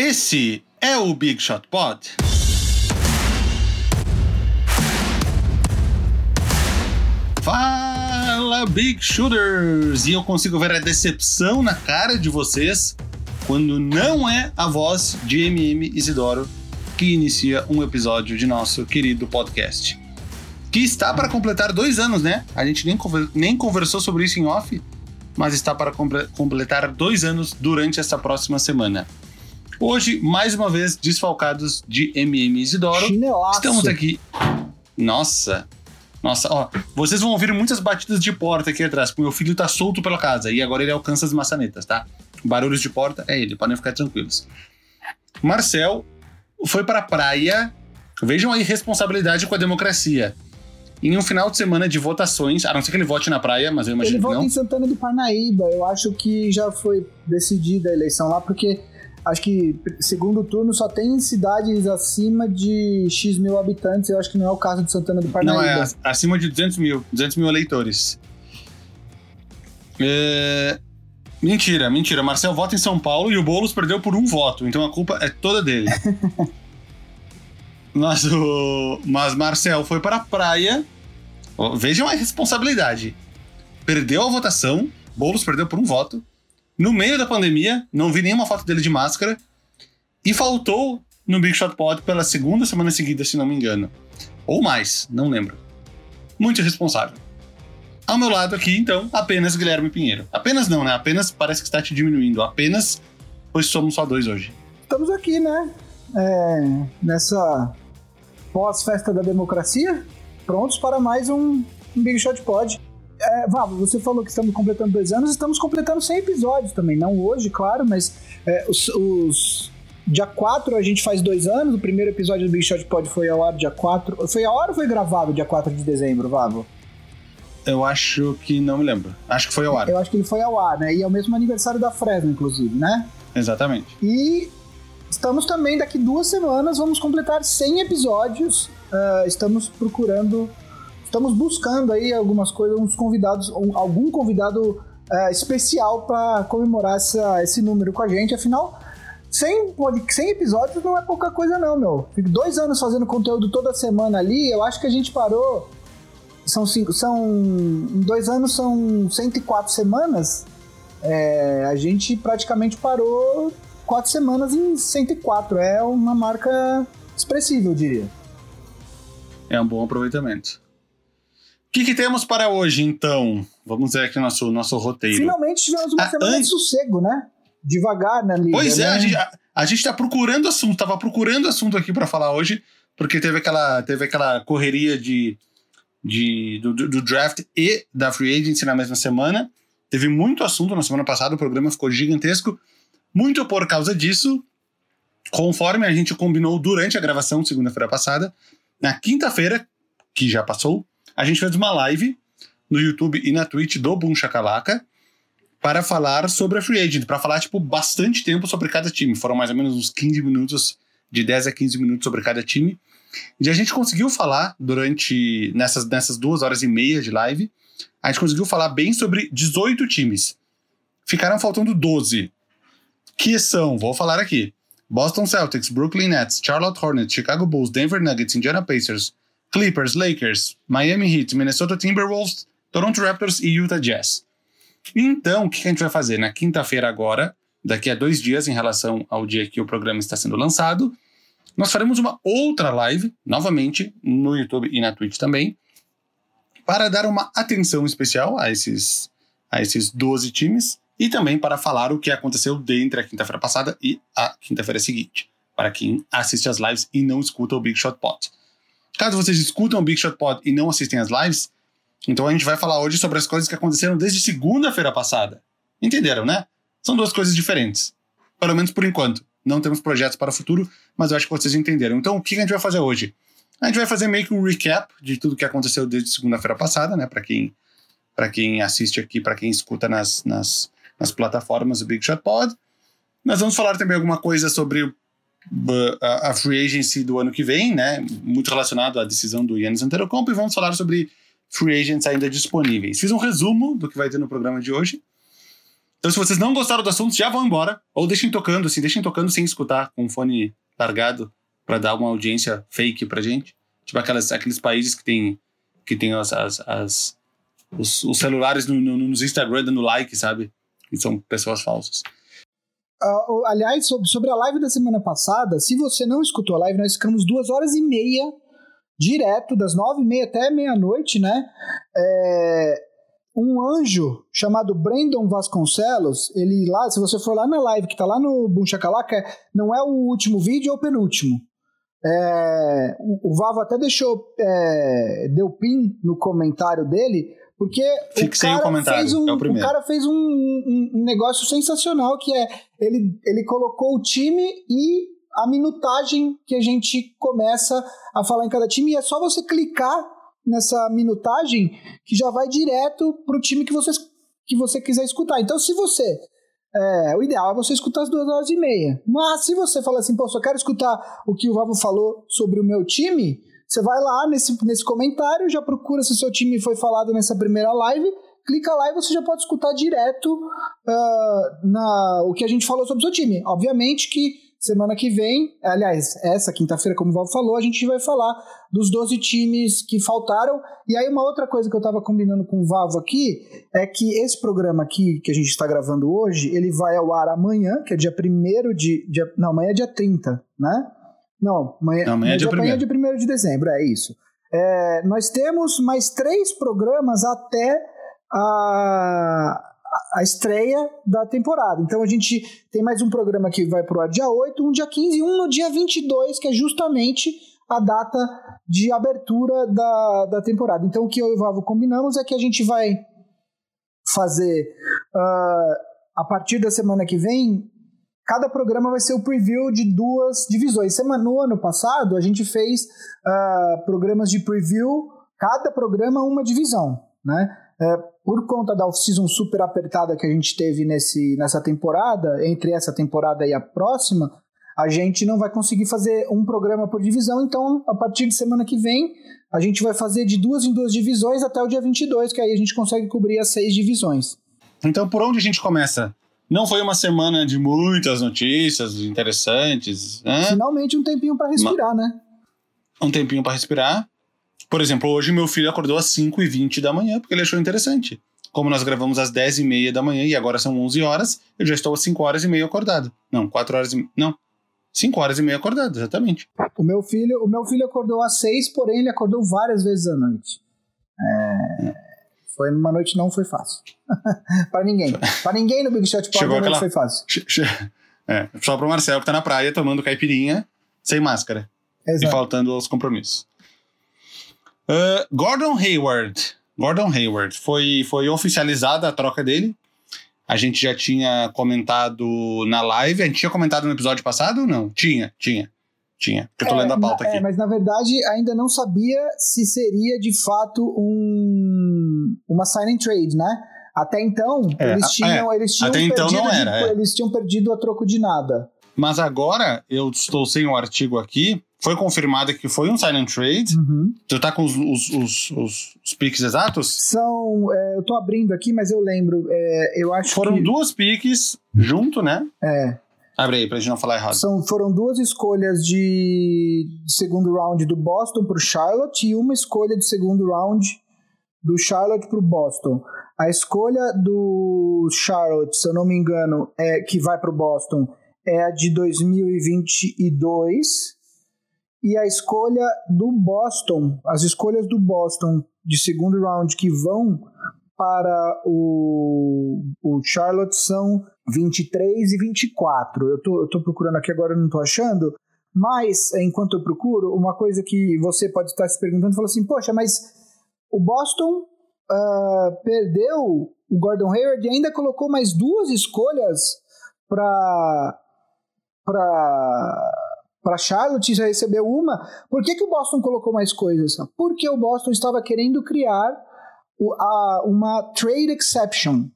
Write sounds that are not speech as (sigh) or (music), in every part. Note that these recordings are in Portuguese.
Esse é o Big Shot Pod. Fala, Big Shooters! E eu consigo ver a decepção na cara de vocês quando não é a voz de MM Isidoro que inicia um episódio de nosso querido podcast. Que está para completar dois anos, né? A gente nem, conver nem conversou sobre isso em off, mas está para completar dois anos durante esta próxima semana. Hoje, mais uma vez, desfalcados de MM Isidoro. Chinelaço. Estamos aqui. Nossa, nossa, ó, vocês vão ouvir muitas batidas de porta aqui atrás, porque meu filho tá solto pela casa e agora ele alcança as maçanetas, tá? Barulhos de porta é ele, podem ficar tranquilos. Marcel foi pra praia. Vejam aí responsabilidade com a democracia. Em um final de semana de votações, a não ser que ele vote na praia, mas eu imagino Ele que vota não. em Santana do Parnaíba. Eu acho que já foi decidida a eleição lá, porque acho que segundo turno só tem cidades acima de X mil habitantes. Eu acho que não é o caso de Santana do Não, Parnaíba. é ac- acima de 200 mil, 200 mil eleitores. É, Mentira, mentira. Marcel vota em São Paulo e o Boulos perdeu por um voto, então a culpa é toda dele. (laughs) mas, o... mas Marcel foi para a praia. Vejam a responsabilidade. Perdeu a votação, Boulos perdeu por um voto. No meio da pandemia, não vi nenhuma foto dele de máscara. E faltou no Big Shot Pod pela segunda semana seguida, se não me engano. Ou mais, não lembro. Muito irresponsável. Ao meu lado aqui, então, apenas Guilherme Pinheiro. Apenas não, né? Apenas parece que está te diminuindo. Apenas, pois somos só dois hoje. Estamos aqui, né? É, nessa pós-festa da democracia, prontos para mais um, um Big Shot Pod. É, Vavo, você falou que estamos completando dois anos, estamos completando 100 episódios também. Não hoje, claro, mas é, os, os- Dia 4 a gente faz dois anos, o primeiro episódio do Big Shot Pod foi ao ar dia 4. Foi a hora ou foi gravado dia 4 de dezembro, Vavo? Eu acho que não me lembro. Acho que foi ao ar. Eu acho que ele foi ao ar, né? E é o mesmo aniversário da Fresno, inclusive, né? Exatamente. E estamos também, daqui duas semanas, vamos completar 100 episódios. Ah, estamos procurando, estamos buscando aí algumas coisas, uns convidados, um- algum convidado ah, especial para comemorar essa- esse número com a gente. Afinal, 100, pod- 100 episódios não é pouca coisa não, meu. Fico dois anos fazendo conteúdo toda semana ali, eu acho que a gente parou... São, cinco, são em dois anos são 104 semanas. É, a gente praticamente parou quatro semanas em 104. É uma marca expressiva, eu diria. É um bom aproveitamento. O que, que temos para hoje, então? Vamos ver aqui o nosso, nosso roteiro. Finalmente tivemos uma Ah, semana an- de sossego, né? Devagar na liga. Pois é, né? a gente, a, a gente tá procurando assunto, tava procurando assunto aqui para falar hoje, porque teve aquela, teve aquela correria de, de, do, do- do draft e da free agency na mesma semana. Teve muito assunto na semana passada, o programa ficou gigantesco. Muito por causa disso, conforme a gente combinou durante a gravação, segunda-feira passada, na quinta-feira, que já passou, a gente fez uma live no YouTube e na Twitch do Boom Chacalaca para falar sobre a free agent, para falar, tipo, bastante tempo sobre cada time. Foram mais ou menos uns 15 minutos, de 10 a 15 minutos sobre cada time. E a gente conseguiu falar durante, nessas, nessas duas horas e meia de live, a gente conseguiu falar bem sobre 18 times. Ficaram faltando 12. Que são, vou falar aqui, Boston Celtics, Brooklyn Nets, Charlotte Hornets, Chicago Bulls, Denver Nuggets, Indiana Pacers, Clippers, Lakers, Miami Heat, Minnesota Timberwolves, Toronto Raptors e Utah Jazz. Então, o que a gente vai fazer na quinta-feira agora, daqui a dois dias, em relação ao dia que o programa está sendo lançado, nós faremos uma outra live, novamente, no YouTube e na Twitch também, para dar uma atenção especial a esses, a esses 12 times e também para falar o que aconteceu dentre a quinta-feira passada e a quinta-feira seguinte, para quem assiste as lives e não escuta o Big Shot Pod. Caso vocês escutam o Big Shot Pod e não assistem as lives, então a gente vai falar hoje sobre as coisas que aconteceram desde segunda-feira passada. Entenderam, né? São duas coisas diferentes. Pelo menos por enquanto. Não temos projetos para o futuro, mas eu acho que vocês entenderam. Então, o que a gente vai fazer hoje? A gente vai fazer meio que um recap de tudo que aconteceu desde segunda-feira passada, né? Para quem, quem assiste aqui, para quem escuta nas, nas, nas plataformas do Big Shot Pod. Nós vamos falar também alguma coisa sobre a, free agency do ano que vem, né? Muito relacionado à decisão do Yannis Antetokounmpo e vamos falar sobre free agents ainda disponíveis. Fiz um resumo do que vai ter no programa de hoje. Então, se vocês não gostaram do assunto, já vão embora. Ou deixem tocando, assim, deixem tocando sem escutar, com o fone largado, para dar uma audiência fake pra gente. Tipo aquelas, aqueles países que tem, que tem as, as, as os, os, celulares no, no, nos Instagram dando like, sabe? E são pessoas falsas. Uh, aliás, sobre, sobre a live da semana passada, se você não escutou a live, nós ficamos duas horas e meia direto, das nove e meia até meia-noite, né? É, um anjo chamado Brandon Vasconcelos, ele lá, se você for lá na live que tá lá no Boom Chacalaca, não é o último vídeo, é o penúltimo. É, o, o Vavo até deixou, é, deu pin no comentário dele, porque Fixei o, cara fez um, é o, o, cara fez um, um, um, negócio sensacional que é ele, ele colocou o time e a minutagem que a gente começa a falar em cada time e é só você clicar nessa minutagem que já vai direto pro time que você, que você quiser escutar. Então, se você é, o ideal é você escutar as duas horas e meia. Mas se você fala assim, pô, só quero escutar o que o Vavo falou sobre o meu time, você vai lá nesse, nesse comentário, já procura se seu time foi falado nessa primeira live, clica lá e você já pode escutar direto uh, na, o que a gente falou sobre o seu time. Obviamente que semana que vem, aliás, essa quinta-feira, como o Val falou, a gente vai falar dos 12 times que faltaram. E aí, uma outra coisa que eu estava combinando com o Vavo aqui é que esse programa aqui que a gente está gravando hoje, ele vai ao ar amanhã, que é dia 1 de. Dia, não, amanhã é dia 30, né? Não, amanhã, Não, amanhã, é dia amanhã é dia 1 de dezembro, é isso. É, nós temos mais três programas até a, a estreia da temporada. Então a gente tem mais um programa que vai pro ar dia 8, um dia 15 e um no dia 22, que é justamente a data de abertura da, da temporada. Então o que eu e o Vavo combinamos é que a gente vai fazer uh, a partir da semana que vem cada programa vai ser o preview de duas divisões. Semana, no ano passado, a gente fez uh, programas de preview, cada programa uma divisão, né? É, por conta da off-season super apertada que a gente teve nesse, nessa temporada, entre essa temporada e a próxima, a gente não vai conseguir fazer um programa por divisão, então a partir de semana que vem a gente vai fazer de duas em duas divisões até o dia 22, que aí a gente consegue cobrir as seis divisões. Então por onde a gente começa? Não foi uma semana de muitas notícias interessantes. Né? Finalmente um tempinho para respirar, uma... né? Um tempinho para respirar. Por exemplo, hoje meu filho acordou às 5h20 da manhã porque ele achou interessante. Como nós gravamos às 10h30 da manhã e agora são 11 horas, eu já estou às 5 horas e meia acordado. Não, 4 horas e Não, 5 horas e meia acordado, exatamente. O meu filho, o meu filho acordou às 6, porém ele acordou várias vezes à noite. É... Foi numa noite não foi fácil. (laughs) para ninguém. para ninguém no Big Shot Pod não aquela... foi fácil. É, só pro Marcel que tá na praia tomando caipirinha sem máscara. Exato. E faltando aos compromissos. Uh, Gordon Hayward. Gordon Hayward. Foi, foi oficializada a troca dele. A gente já tinha comentado na live. A gente tinha comentado no episódio passado? Não? Tinha, tinha. Tinha. Eu tô é, lendo a pauta na, aqui. É, mas na verdade ainda não sabia se seria de fato um, uma sign and trade, né? Até então, é, eles tinham, é, eles tinham até então não era, de, é. eles tinham perdido a troco de nada. Mas agora eu estou sem o um artigo aqui foi confirmado que foi um silent trade. Uhum. Tu tá com os, os, os, os, os piques exatos? São. É, eu tô abrindo aqui, mas eu lembro. É, eu acho Foram que... duas piques junto, né? É. Abre aí pra gente não falar errado. São, foram duas escolhas de segundo round do Boston pro Charlotte e uma escolha de segundo round do Charlotte pro Boston. A escolha do Charlotte, se eu não me engano, é que vai pro Boston é a de 2022 e a escolha do Boston, as escolhas do Boston de segundo round que vão para o, o Charlotte são 23 e 24. Eu tô, eu tô procurando aqui agora, não tô achando. Mas, enquanto eu procuro, uma coisa que você pode estar se perguntando, falou assim, poxa, mas o Boston uh, perdeu o Gordon Hayward e ainda colocou mais duas escolhas para para para Charlotte já recebeu uma. Por que, que o Boston colocou mais coisas? Porque o Boston estava querendo criar o, a, uma trade exception,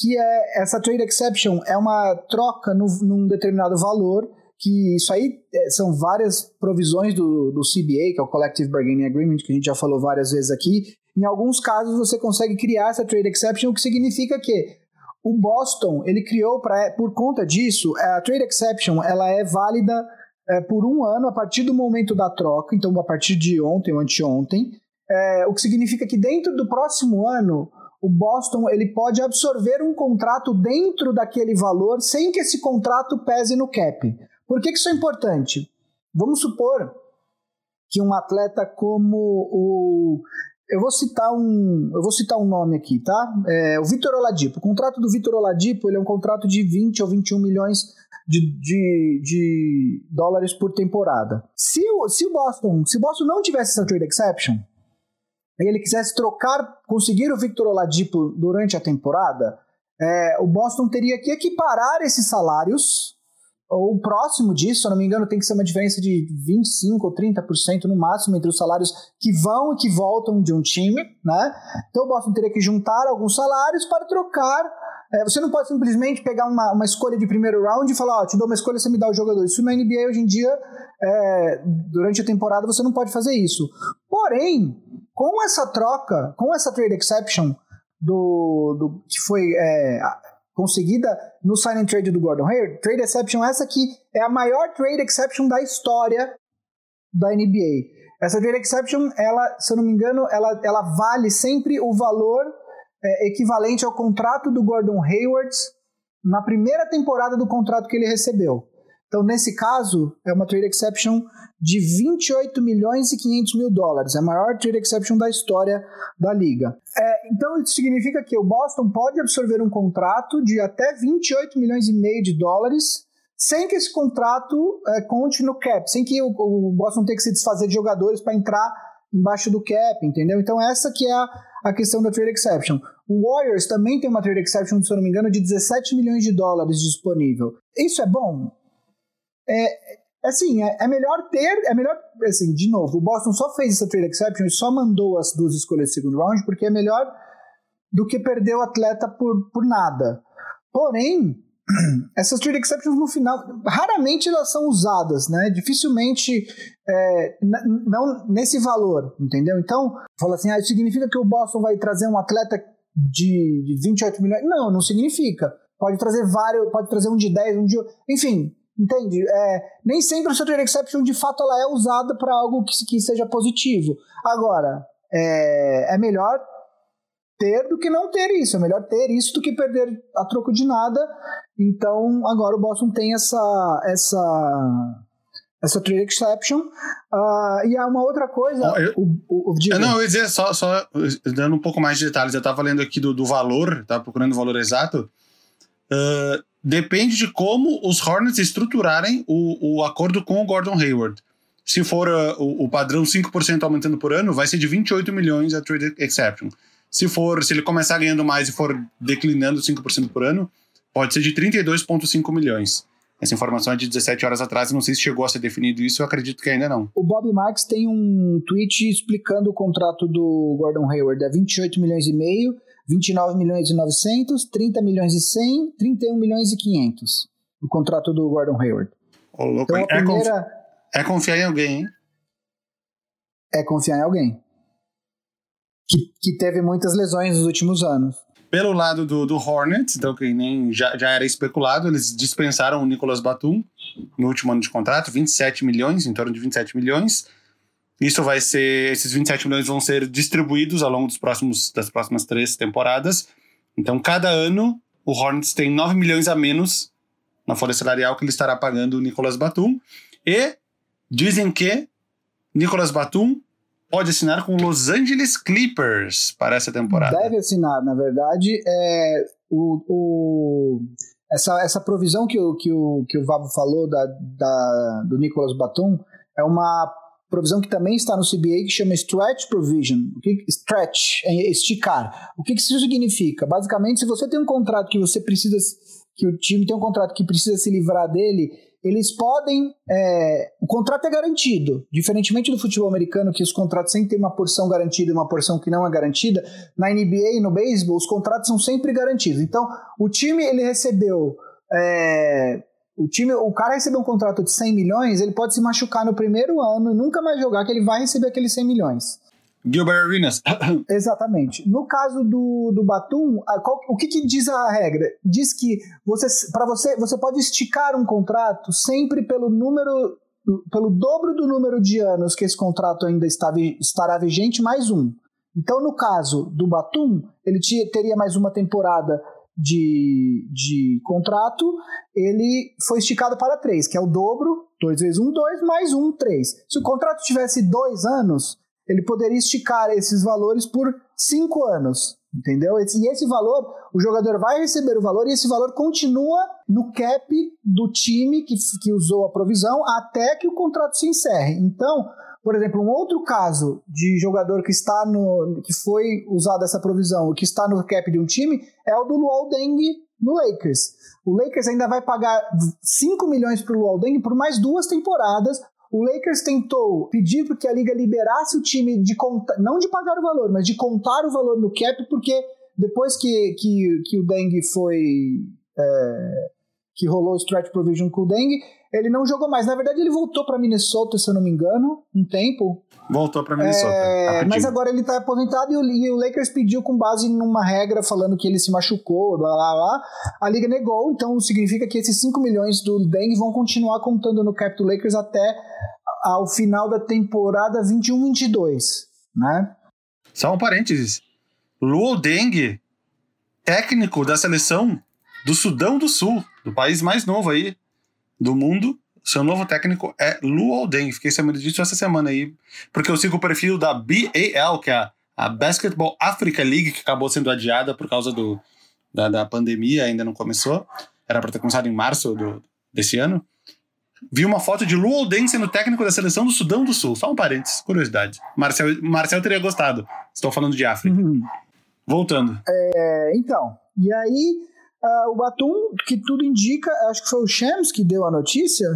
que é essa trade exception é uma troca no, num determinado valor, que isso aí é, são várias provisões do, do CBA, que é o Collective Bargaining Agreement, que a gente já falou várias vezes aqui. Em alguns casos você consegue criar essa trade exception, o que significa que o Boston, ele criou para por conta disso, a trade exception, ela é válida é, por um ano a partir do momento da troca, então a partir de ontem ou anteontem, é, o que significa que dentro do próximo ano o Boston ele pode absorver um contrato dentro daquele valor sem que esse contrato pese no cap. Por que, que isso é importante? Vamos supor que um atleta como o eu vou citar um, eu vou citar um nome aqui, tá? É, o Vitor Oladipo. O contrato do Vitor Oladipo ele é um contrato de 20 ou 21 milhões de, de, de dólares por temporada. Se o, se o Boston, se o Boston não tivesse essa trade exception, e ele quisesse trocar, conseguir o Victor Oladipo durante a temporada, é, o Boston teria que equiparar esses salários ou próximo disso, se eu não me engano, tem que ser uma diferença de 25% ou 30% no máximo entre os salários que vão e que voltam de um time, né? Então o Boston teria que juntar alguns salários para trocar. É, você não pode simplesmente pegar uma, uma escolha de primeiro round e falar, ó, oh, te dou uma escolha, você me dá o jogador. Isso na NBA hoje em dia, é, durante a temporada, você não pode fazer isso. Porém, com essa troca, com essa trade exception do, do que foi é, conseguida no sign and trade do Gordon Hayward, trade exception essa que é a maior trade exception da história da NBA. Essa trade exception, ela, se eu não me engano, ela, ela vale sempre o valor é, equivalente ao contrato do Gordon Hayward na primeira temporada do contrato que ele recebeu. Então, nesse caso, é uma trade exception de 28 milhões e 500 mil dólares, é a maior trade exception da história da liga. É, então, isso significa que o Boston pode absorver um contrato de até 28 milhões e meio de dólares, sem que esse contrato é, conte no cap, sem que o, o Boston tenha que se desfazer de jogadores para entrar embaixo do cap, entendeu? Então, essa que é a, a questão da trade exception. O Warriors também tem uma trade exception, se eu não me engano, de 17 milhões de dólares disponível. Isso é bom? É, assim, é, é, melhor ter, é melhor, assim, de novo, o Boston só fez essa trade exception e só mandou as duas escolhas de segundo round porque é melhor do que perder o atleta por, por nada. Porém, (clears throat) essas trade exceptions no final, raramente elas são usadas, né? Dificilmente, é, não nesse valor, entendeu? Então, fala assim, ah, isso significa que o Boston vai trazer um atleta de, de 28 milhões? Não, não significa. Pode trazer vários, pode trazer um de 10, um de. Enfim, Entende? É, nem sempre a trade exception de fato ela é usada para algo que, que seja positivo. Agora, é, é melhor ter do que não ter isso. É melhor ter isso do que perder a troco de nada. Então, agora o Boston tem essa essa essa trade exception. Uh, e há uma outra coisa. Eu, o, o, o, não, eu ia dizer, só, só dando um pouco mais de detalhes, eu estava lendo aqui do, do valor, estava procurando o valor exato. Uh, depende de como os Hornets estruturarem o, o acordo com o Gordon Hayward. Se for uh, o, o, padrão 5% aumentando por ano, vai ser de 28 milhões a trade exception. Se for, se ele começar ganhando mais e for declinando 5% por ano, pode ser de 32,5 milhões. Essa informação é de 17 horas atrás, não sei se chegou a ser definido isso, eu acredito que ainda não. O Bob Marks tem um tweet explicando o contrato do Gordon Hayward, é 28 milhões e meio, 29 milhões e 900, 30 milhões e 100, 31 milhões e 500. O contrato do Gordon Hayward. Ô, louco, então, a é, primeira... confi... é confiar em alguém, hein? É confiar em alguém. Que, que teve muitas lesões nos últimos anos. Pelo lado do, do Hornets, então que nem já, já era especulado, eles dispensaram o Nicolas Batum no último ano de contrato, 27 milhões, em torno de 27 milhões. Isso vai ser, esses 27 milhões vão ser distribuídos ao longo dos próximos, das próximas três temporadas. Então, cada ano, o Hornets tem 9 milhões a menos na folha salarial que ele estará pagando o Nicolas Batum. E dizem que Nicolas Batum pode assinar com Los Angeles Clippers para essa temporada. Deve assinar, na verdade. É, o, o, essa, essa provisão que o, que o, que o Vavo falou da, da, do Nicolas Batum é uma provisão que também está no CBA que chama Stretch Provision. O que stretch é esticar. O que, que isso significa? Basicamente, se você tem um contrato que você precisa, que o time tem um contrato que precisa se livrar dele, eles podem. É, o contrato é garantido, diferentemente do futebol americano, que os contratos sempre têm uma porção garantida e uma porção que não é garantida. Na NBA e no beisebol, os contratos são sempre garantidos. Então, o time ele recebeu é, o time, o cara receber um contrato de 100 milhões, ele pode se machucar no primeiro ano e nunca mais jogar, que ele vai receber aqueles 100 milhões. Gilbert Arenas. (coughs) (coughs) Exatamente. No caso do, do Batum, a, qual, o que, que, diz a regra? Diz que você, para você, você pode esticar um contrato sempre pelo número, pelo dobro do número de anos que esse contrato ainda está, estará vigente, mais um. Então, no caso do Batum, ele teria mais uma temporada de, de contrato, ele foi esticado para três, que é o dobro, dois vezes um, dois, mais um, três. Se o contrato tivesse dois anos, ele poderia esticar esses valores por cinco anos, entendeu? E esse valor, o jogador vai receber o valor e esse valor continua no cap do time que, que usou a provisão até que o contrato se encerre. Então, por exemplo, um outro caso de jogador que está no que foi usado essa provisão, que está no cap de um time, é o do Luol Deng no Lakers. O Lakers ainda vai pagar 5 milhões para o Luol Deng por mais duas temporadas. O Lakers tentou pedir que a liga liberasse o time de não de pagar o valor, mas de contar o valor no cap, porque depois que, que, que o Deng foi é, que rolou o stretch provision com o Deng, ele não jogou mais. Na verdade, ele voltou para Minnesota, se eu não me engano, um tempo. Voltou para Minnesota. É, mas agora ele está aposentado e o, e o, Lakers pediu com base numa regra falando que ele se machucou, blá blá blá. A liga negou, então significa que esses 5 milhões do Deng vão continuar contando no cap do Lakers até ao final da temporada 21-22, né? Só um parênteses. Luol Deng, técnico da seleção do Sudão do Sul, do país mais novo aí, do mundo. Seu novo técnico é Lu Alden. Fiquei sabendo disso essa semana aí, porque eu sigo o perfil da BAL, que é a, Basketball Africa League, que acabou sendo adiada por causa do, da, da pandemia, ainda não começou. Era para ter começado em março do, desse ano. Vi uma foto de Lu Alden sendo técnico da seleção do Sudão do Sul. Só um parênteses, curiosidade. Marcel, Marcel teria gostado. Estou falando de África. Uhum. Voltando. É, então, e aí Uh, o Batum, que tudo indica, acho que foi o Shams que deu a notícia,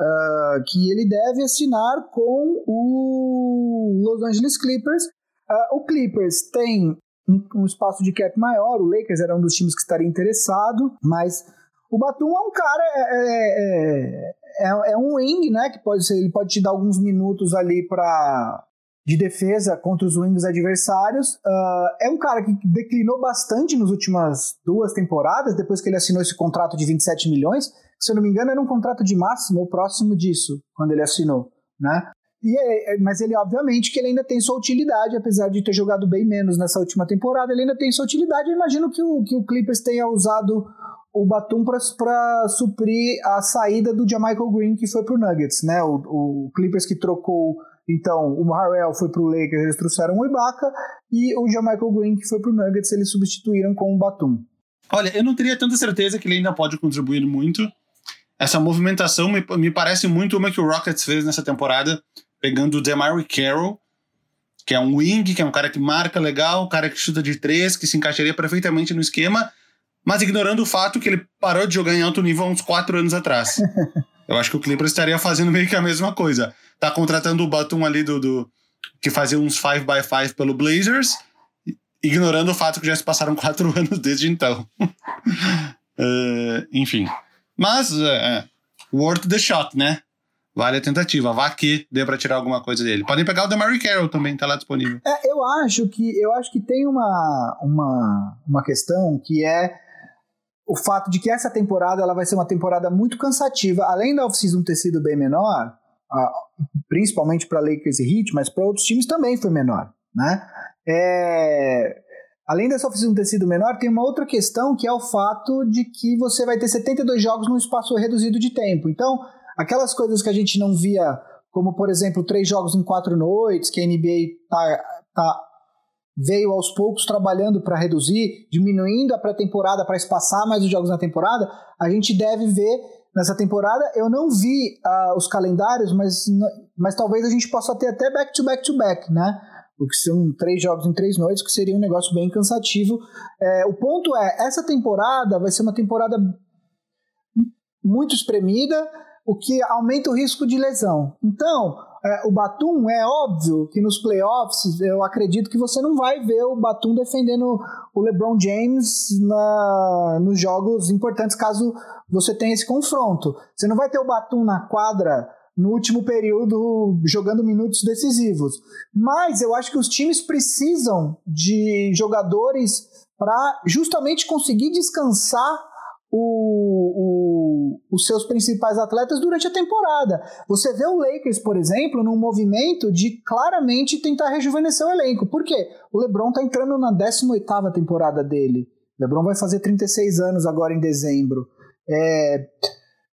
uh, que ele deve assinar com o Los Angeles Clippers. Uh, o Clippers tem um, um, espaço de cap maior, o Lakers era um dos times que estaria interessado, mas o Batum é um cara, é, é, é, é um wing, né, que pode ser, ele pode te dar alguns minutos ali para de defesa contra os wings adversários. Uh, é um cara que declinou bastante nas últimas duas temporadas, depois que ele assinou esse contrato de 27 milhões. Se eu não me engano, era um contrato de máximo ou próximo disso, quando ele assinou, né? E é, é, mas ele, obviamente, que ele ainda tem sua utilidade, apesar de ter jogado bem menos nessa última temporada, ele ainda tem sua utilidade. Eu imagino que o, que o Clippers tenha usado o Batum para suprir a saída do Jamichael Green, que foi para o Nuggets, né? O, o Clippers que trocou então, o Harrell foi para o Lakers, eles trouxeram o Ibaka, e o Jamaica Green, que foi para o Nuggets, eles substituíram com o Batum. Olha, eu não teria tanta certeza que ele ainda pode contribuir muito. Essa movimentação me, me parece muito uma que o Rockets fez nessa temporada, pegando o Demary Carroll, que é um wing, que é um cara que marca legal, um cara que chuta de três, que se encaixaria perfeitamente no esquema, mas ignorando o fato que ele parou de jogar em alto nível há uns quatro anos atrás. (laughs) eu acho que o Clippers estaria fazendo meio que a mesma coisa tá contratando o Batum ali do, do que fazia uns 5x5 pelo Blazers, ignorando o fato que já se passaram (laughs) quatro anos desde então. uh, (laughs) enfim. Mas, uh, worth the shot, né? Vale a tentativa. Vá que dê para tirar alguma coisa dele. Podem pegar o Mary Carroll também, tá lá disponível. É, eu acho que eu acho que tem uma, uma, uma questão que é o fato de que essa temporada ela vai ser uma temporada muito cansativa. Além da off-season ter sido bem menor, principalmente para Lakers e Heat, mas para outros times também foi menor, né? É, além dessa oficina ter sido menor, tem uma outra questão que é o fato de que você vai ter 72 jogos num espaço reduzido de tempo. Então, aquelas coisas que a gente não via, como por exemplo, três jogos em quatro noites, que a NBA tá, tá veio aos poucos trabalhando para reduzir, diminuindo a pré-temporada para espaçar mais os jogos na temporada, a gente deve ver nessa temporada. Eu não vi uh, os calendários, mas, mas talvez a gente possa ter até back-to-back-to-back, -back, né? O que são três jogos em três noites, que seria um negócio bem cansativo. É, o ponto é, essa temporada vai ser uma temporada muito espremida, o que aumenta o risco de lesão. Então, é, o Batum, é óbvio que nos playoffs, eu acredito que você não vai ver o Batum defendendo o LeBron James na, nos jogos importantes, caso você tenha esse confronto. Você não vai ter o Batum na quadra no último período jogando minutos decisivos. Mas eu acho que os times precisam de jogadores para justamente conseguir descansar o, o, os seus principais atletas durante a temporada. Você vê o Lakers, por exemplo, num movimento de claramente tentar rejuvenescer o elenco. Por quê? O LeBron está entrando na 18ª temporada dele. O LeBron vai fazer 36 anos agora em dezembro. É,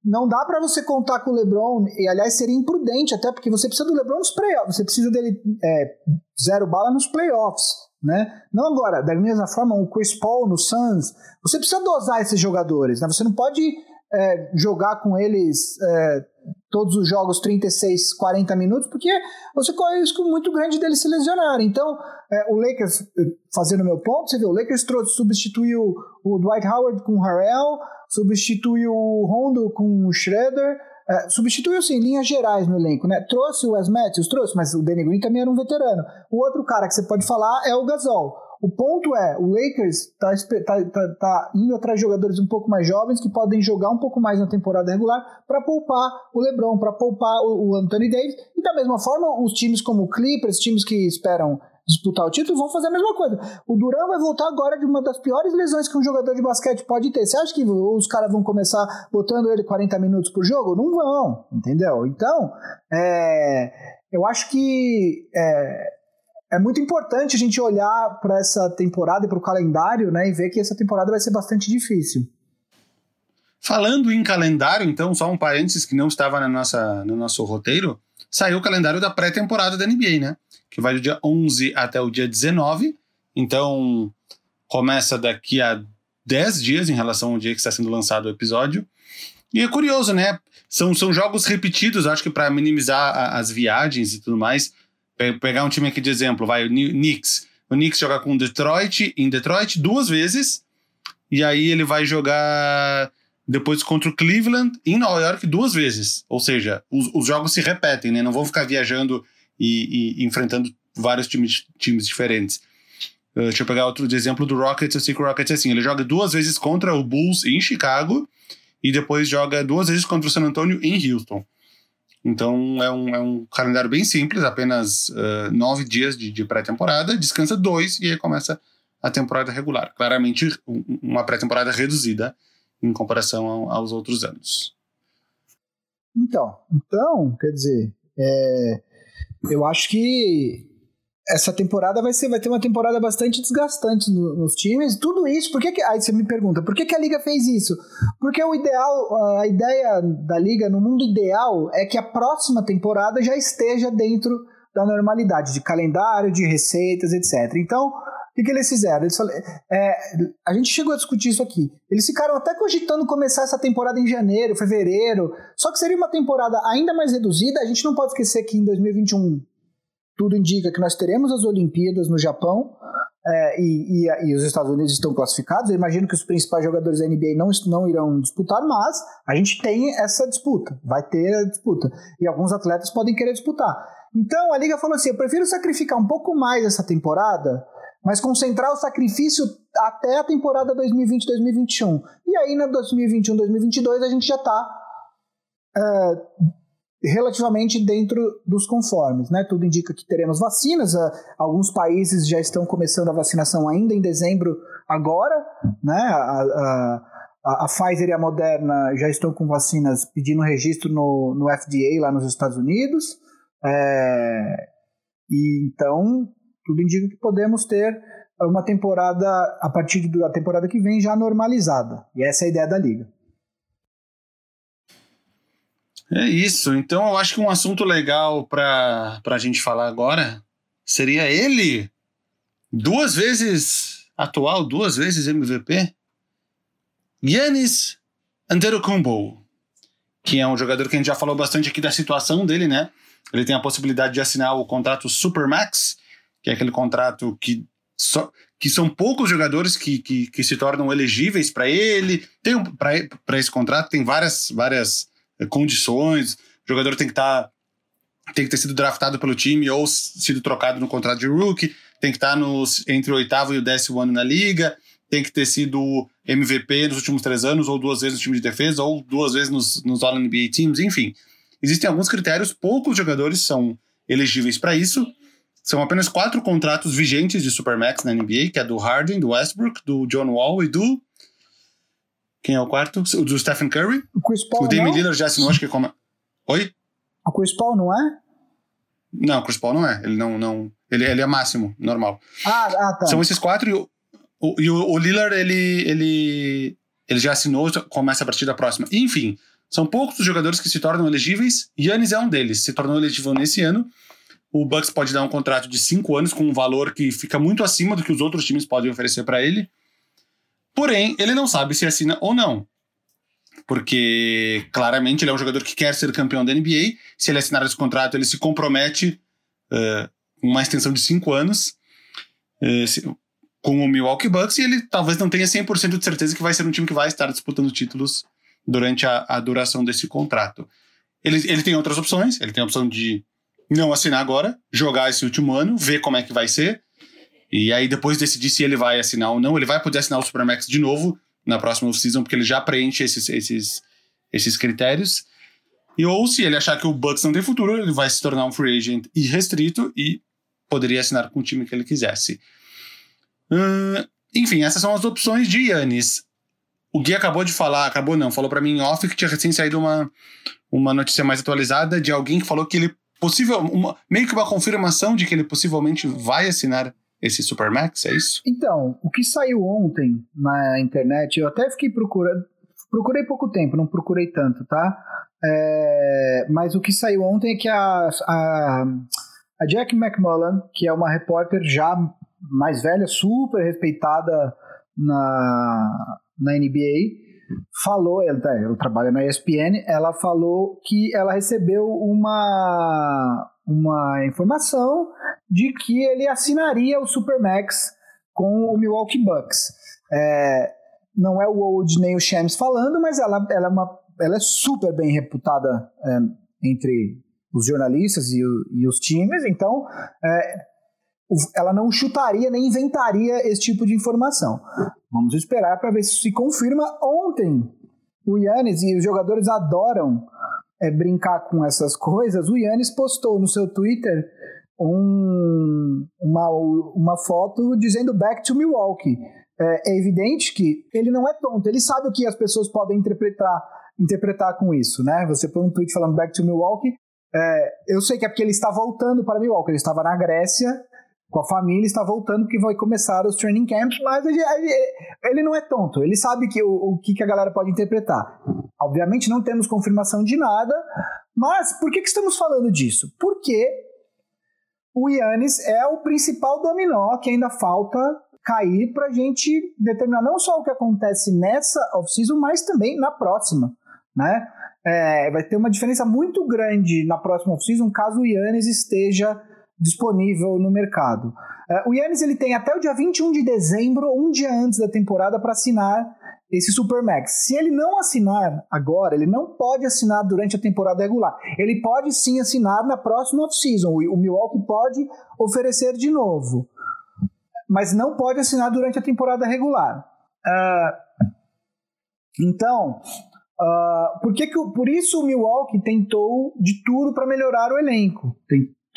não dá para você contar com o LeBron, e aliás seria imprudente até, porque você precisa do LeBron nos playoffs, você precisa dele é, zero bala nos playoffs. Né? Não agora, da mesma forma, o Chris Paul no Suns, você precisa dosar esses jogadores, né? Você não pode é, jogar com eles é, todos os jogos 36, 40 minutos, porque você corre o risco muito grande deles se lesionarem. Então, é, o Lakers, fazendo meu ponto, você vê, o Lakers trouxe, substituiu o Dwight Howard com o Harrell, substituiu o Rondo com o Schroeder, é, substituiu sim, linhas gerais no elenco, né? Trouxe o Wes Matthews, trouxe, mas o Danny Green também era um veterano. O outro cara que você pode falar é o Gasol. O ponto é, o Lakers está tá, tá, tá indo atrás de jogadores um pouco mais jovens que podem jogar um pouco mais na temporada regular para poupar o LeBron, para poupar o, o Anthony Davis. E da mesma forma, os times como o Clippers, times que esperam disputar o título, vão fazer a mesma coisa. O Duran vai voltar agora de uma das piores lesões que um jogador de basquete pode ter. Você acha que os caras vão começar botando ele 40 minutos por jogo? Não vão, entendeu? Então, é, eu acho que é, é muito importante a gente olhar para essa temporada e para o calendário né, e ver que essa temporada vai ser bastante difícil. Falando em calendário, então, só um parênteses que não estava na nossa, no nosso roteiro, saiu o calendário da pré-temporada da NBA, né? que vai do dia 11 até o dia 19. Então, começa daqui a 10 dias em relação ao dia que está sendo lançado o episódio. E é curioso, né? São, são jogos repetidos, acho que para minimizar a, as viagens e tudo mais. Pe pegar um time aqui de exemplo, vai o Knicks. O Knicks joga com Detroit em Detroit duas vezes. E aí ele vai jogar depois contra o Cleveland em Nova York duas vezes. Ou seja, os, os jogos se repetem, né? Não vão ficar viajando e, e enfrentando vários times, times diferentes. Uh, deixa eu pegar outro exemplo do Rockets. Eu sei que o Rockets é assim: ele joga duas vezes contra o Bulls em Chicago e depois joga duas vezes contra o San Antonio em Houston. Então é um, é um calendário bem simples, apenas uh, nove dias de, de pré-temporada, descansa dois e aí começa a temporada regular. Claramente uma pré-temporada reduzida em comparação aos outros anos. Então, então, quer dizer, é, eu acho que essa temporada vai ser vai ter uma temporada bastante desgastante no, nos times. Tudo isso, por que, que aí você me pergunta, por que, que a liga fez isso? Porque o ideal, a ideia da liga no mundo ideal é que a próxima temporada já esteja dentro da normalidade de calendário, de receitas, etc. Então, que, que eles fizeram? Eles falaram, é, a gente chegou a discutir isso aqui. Eles ficaram até cogitando começar essa temporada em janeiro, fevereiro. Só que seria uma temporada ainda mais reduzida. A gente não pode esquecer que em 2021 tudo indica que nós teremos as Olimpíadas no Japão. É, e, e, e, os Estados Unidos estão classificados. Eu imagino que os principais jogadores da NBA não, não irão disputar, mas a gente tem essa disputa, vai ter a disputa. E alguns atletas podem querer disputar. Então a Liga falou assim: eu prefiro sacrificar um pouco mais essa temporada mas concentrar o sacrifício até a temporada 2020-2021. E aí na 2021-2022 a gente já está é, relativamente dentro dos conformes. Né? Tudo indica que teremos vacinas, é, alguns países já estão começando a vacinação ainda em dezembro agora, né? a, a, a Pfizer e a Moderna já estão com vacinas pedindo registro no, no FDA lá nos Estados Unidos. É, e então tudo indica que podemos ter uma temporada, a partir da temporada que vem, já normalizada. E essa é a ideia da liga. É isso. Então eu acho que um assunto legal para a gente falar agora seria ele, duas vezes atual, duas vezes MVP, Yannis Antetokounmpo, que é um jogador que a gente já falou bastante aqui da situação dele, né? Ele tem a possibilidade de assinar o contrato Supermax, que é aquele contrato que só que são poucos jogadores que, que, que se tornam elegíveis para ele. Tem um, para esse contrato tem várias várias condições. O jogador tem que estar tá, tem que ter sido draftado pelo time ou sido trocado no contrato de rookie, tem que estar tá nos, entre o oitavo e o décimo ano na liga, tem que ter sido MVP nos últimos três anos, ou duas vezes no time de defesa, ou duas vezes nos, nos All-NBA Teams, enfim. existem alguns critérios, poucos jogadores são elegíveis para isso. São apenas quatro contratos vigentes de Supermax na NBA, que é do Harden, do Westbrook, do John Wall e do. Quem é o quarto? O do Stephen Curry. O Chris Paul. O Damian Lillard já assinou, acho que como. Oi? O Chris Paul não é? Não, o Chris Paul não é. Ele não. não ele, ele é máximo, normal. Ah, ah tá. São esses quatro e o, o, e o, o Lillard, ele, ele, ele já assinou, começa a partir da próxima. Enfim, são poucos os jogadores que se tornam elegíveis. Yannis é um deles. Se tornou elegível nesse ano. O Bucks pode dar um contrato de cinco anos com um valor que fica muito acima do que os outros times podem oferecer para ele. Porém, ele não sabe se assina ou não. Porque claramente ele é um jogador que quer ser campeão da NBA. Se ele assinar esse contrato, ele se compromete uh, uma extensão de cinco anos uh, se, com o Milwaukee Bucks e ele talvez não tenha 100% de certeza que vai ser um time que vai estar disputando títulos durante a, a duração desse contrato. Ele, ele tem outras opções, ele tem a opção de não assinar agora, jogar esse último ano, ver como é que vai ser, e aí depois decidir se ele vai assinar ou não. Ele vai poder assinar o Supermax de novo na próxima season, porque ele já preenche esses, esses, esses critérios. E ou se ele achar que o Bucks não tem futuro, ele vai se tornar um free agent irrestrito e poderia assinar com o time que ele quisesse. Uh, enfim, essas são as opções de Yannis. O Gui acabou de falar, acabou não, falou para mim em off que tinha recém saído uma, uma notícia mais atualizada de alguém que falou que ele possível, uma, meio que uma confirmação de que ele possivelmente vai assinar esse Supermax, é isso? Então, o que saiu ontem na internet, eu até fiquei procurando, procurei pouco tempo, não procurei tanto, tá? É, mas o que saiu ontem é que a, a, a Jack McMullen, que é uma repórter já mais velha, super respeitada na, na NBA, falou, ela, tá, ela trabalha na ESPN, ela falou que ela recebeu uma, uma informação de que ele assinaria o Supermax com o Milwaukee Bucks. É, não é o Old nem o Shams falando, mas ela, ela, é, uma, ela é super bem reputada é, entre os jornalistas e, o, e, os times, então é, ela não chutaria nem inventaria esse tipo de informação. Vamos esperar para ver se se confirma. Ontem, o Yannis e os jogadores adoram é, brincar com essas coisas. O Yannis postou no seu Twitter um, uma, uma foto dizendo Back to Milwaukee. É, é, evidente que ele não é tonto, ele sabe o que as pessoas podem interpretar, interpretar com isso, né? Você põe um tweet falando Back to Milwaukee. É, eu sei que é porque ele está voltando para Milwaukee, ele estava na Grécia com a família, está voltando porque vai começar os training camps, mas ele, não é tonto, ele sabe que o, o que, que a galera pode interpretar. Obviamente não temos confirmação de nada, mas por que, que estamos falando disso? Porque o Yannis é o principal dominó que ainda falta cair para a gente determinar não só o que acontece nessa off-season, mas também na próxima, né? É, vai ter uma diferença muito grande na próxima off-season caso o Yannis esteja disponível no mercado. Uh, o Yannis ele tem até o dia 21 de dezembro, um dia antes da temporada, para assinar esse Supermax. Se ele não assinar agora, ele não pode assinar durante a temporada regular. Ele pode sim assinar na próxima off-season. O, o Milwaukee pode oferecer de novo. Mas não pode assinar durante a temporada regular. Uh, então, uh, por, que que, por isso o Milwaukee tentou de tudo para melhorar o elenco.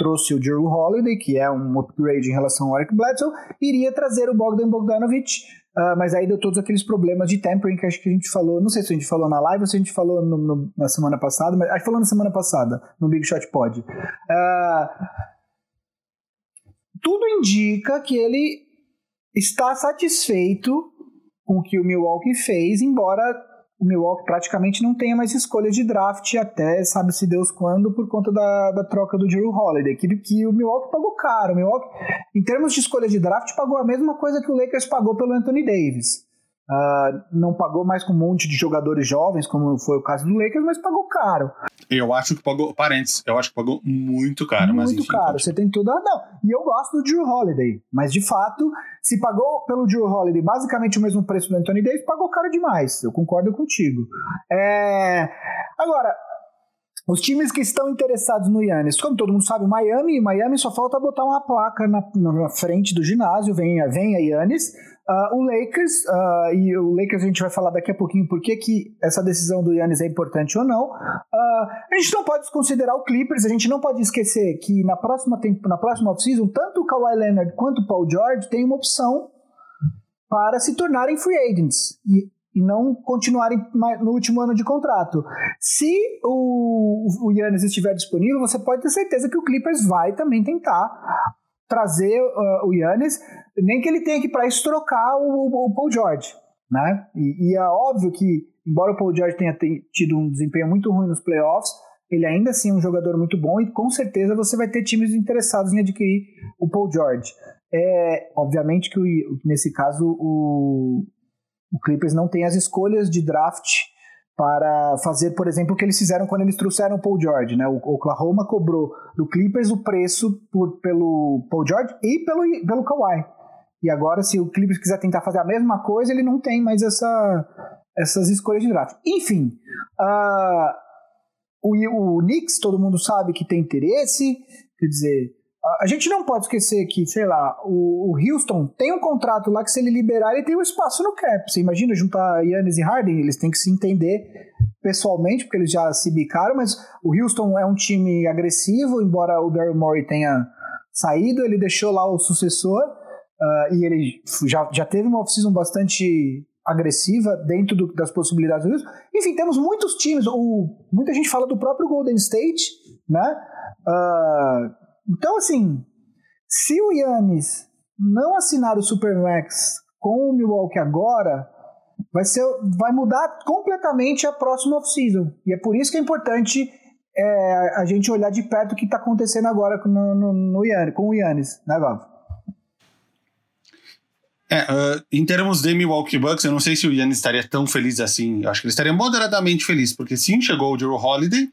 Trouxe o Drew Holiday, que é um upgrade em relação ao Eric Bledsoe, iria trazer o Bogdan Bogdanovic, uh, mas aí deu todos aqueles problemas de tempering que acho que a gente falou, não sei se a gente falou na live ou se a gente falou no, no, na semana passada, mas acho que falou na semana passada, no Big Shot Pod. Uh, tudo indica que ele está satisfeito com o que o Milwaukee fez, embora o Milwaukee praticamente não tenha mais escolha de draft até sabe-se Deus quando por conta da, da troca do Drew Holiday, que, que o Milwaukee pagou caro. O Milwaukee, em termos de escolha de draft, pagou a mesma coisa que o Lakers pagou pelo Anthony Davis. Uh, não pagou mais com um monte de jogadores jovens, como foi o caso do Lakers, mas pagou caro. Eu acho que pagou, parênteses, eu acho que pagou muito caro. Muito mas enfim, caro, você tem tudo. Ah, não. E eu gosto do Drew Holiday, mas de fato, se pagou pelo Drew Holiday basicamente o mesmo preço do Anthony Davis, pagou caro demais. Eu concordo contigo. É... Agora, os times que estão interessados no Yannis, como todo mundo sabe, Miami, Miami só falta botar uma placa na, na frente do ginásio, venha, venha Yannis. Uh, o Lakers, uh, e o Lakers a gente vai falar daqui a pouquinho por que, essa decisão do Yannis é importante ou não. Uh, a gente não pode desconsiderar o Clippers, a gente não pode esquecer que na próxima, na próxima offseason, tanto o Kawhi Leonard quanto o Paul George têm uma opção para se tornarem free agents. E e não continuarem no último ano de contrato. Se o, o Yannis estiver disponível, você pode ter certeza que o Clippers vai também tentar trazer uh, o Yannis, nem que ele tenha que para isso trocar o, o, Paul George. Né? E, e, é óbvio que, embora o Paul George tenha tido um desempenho muito ruim nos playoffs, ele ainda assim é um jogador muito bom e com certeza você vai ter times interessados em adquirir o Paul George. É, obviamente que o, nesse caso o, o Clippers não tem as escolhas de draft para fazer, por exemplo, o que eles fizeram quando eles trouxeram o Paul George, né? O Oklahoma cobrou do Clippers o preço por, pelo Paul George e pelo, pelo Kawhi. E agora, se o Clippers quiser tentar fazer a mesma coisa, ele não tem mais essa, essas escolhas de draft. Enfim, uh, o, o Knicks, todo mundo sabe que tem interesse, quer dizer, a gente não pode esquecer que, sei lá, o, Houston tem um contrato lá que se ele liberar, ele tem um espaço no cap. Você imagina juntar Yannis e Harden, eles têm que se entender pessoalmente, porque eles já se bicaram, mas o Houston é um time agressivo, embora o Daryl Morey tenha saído, ele deixou lá o sucessor, uh, e ele já, já teve uma off-season bastante agressiva dentro do, das possibilidades do Houston. Enfim, temos muitos times, o, muita gente fala do próprio Golden State, né? Uh, então, assim, se o Yannis não assinar o Supermax com o Milwaukee agora, vai, ser, vai mudar completamente a próxima off-season. E é por isso que é importante é, a gente olhar de perto o que está acontecendo agora no, no, no Yannis, com o Yannis, né, Vavo? É, uh, em termos de Milwaukee Bucks, eu não sei se o Yannis estaria tão feliz assim. Eu acho que ele estaria moderadamente feliz, porque sim, chegou o Drew Holiday,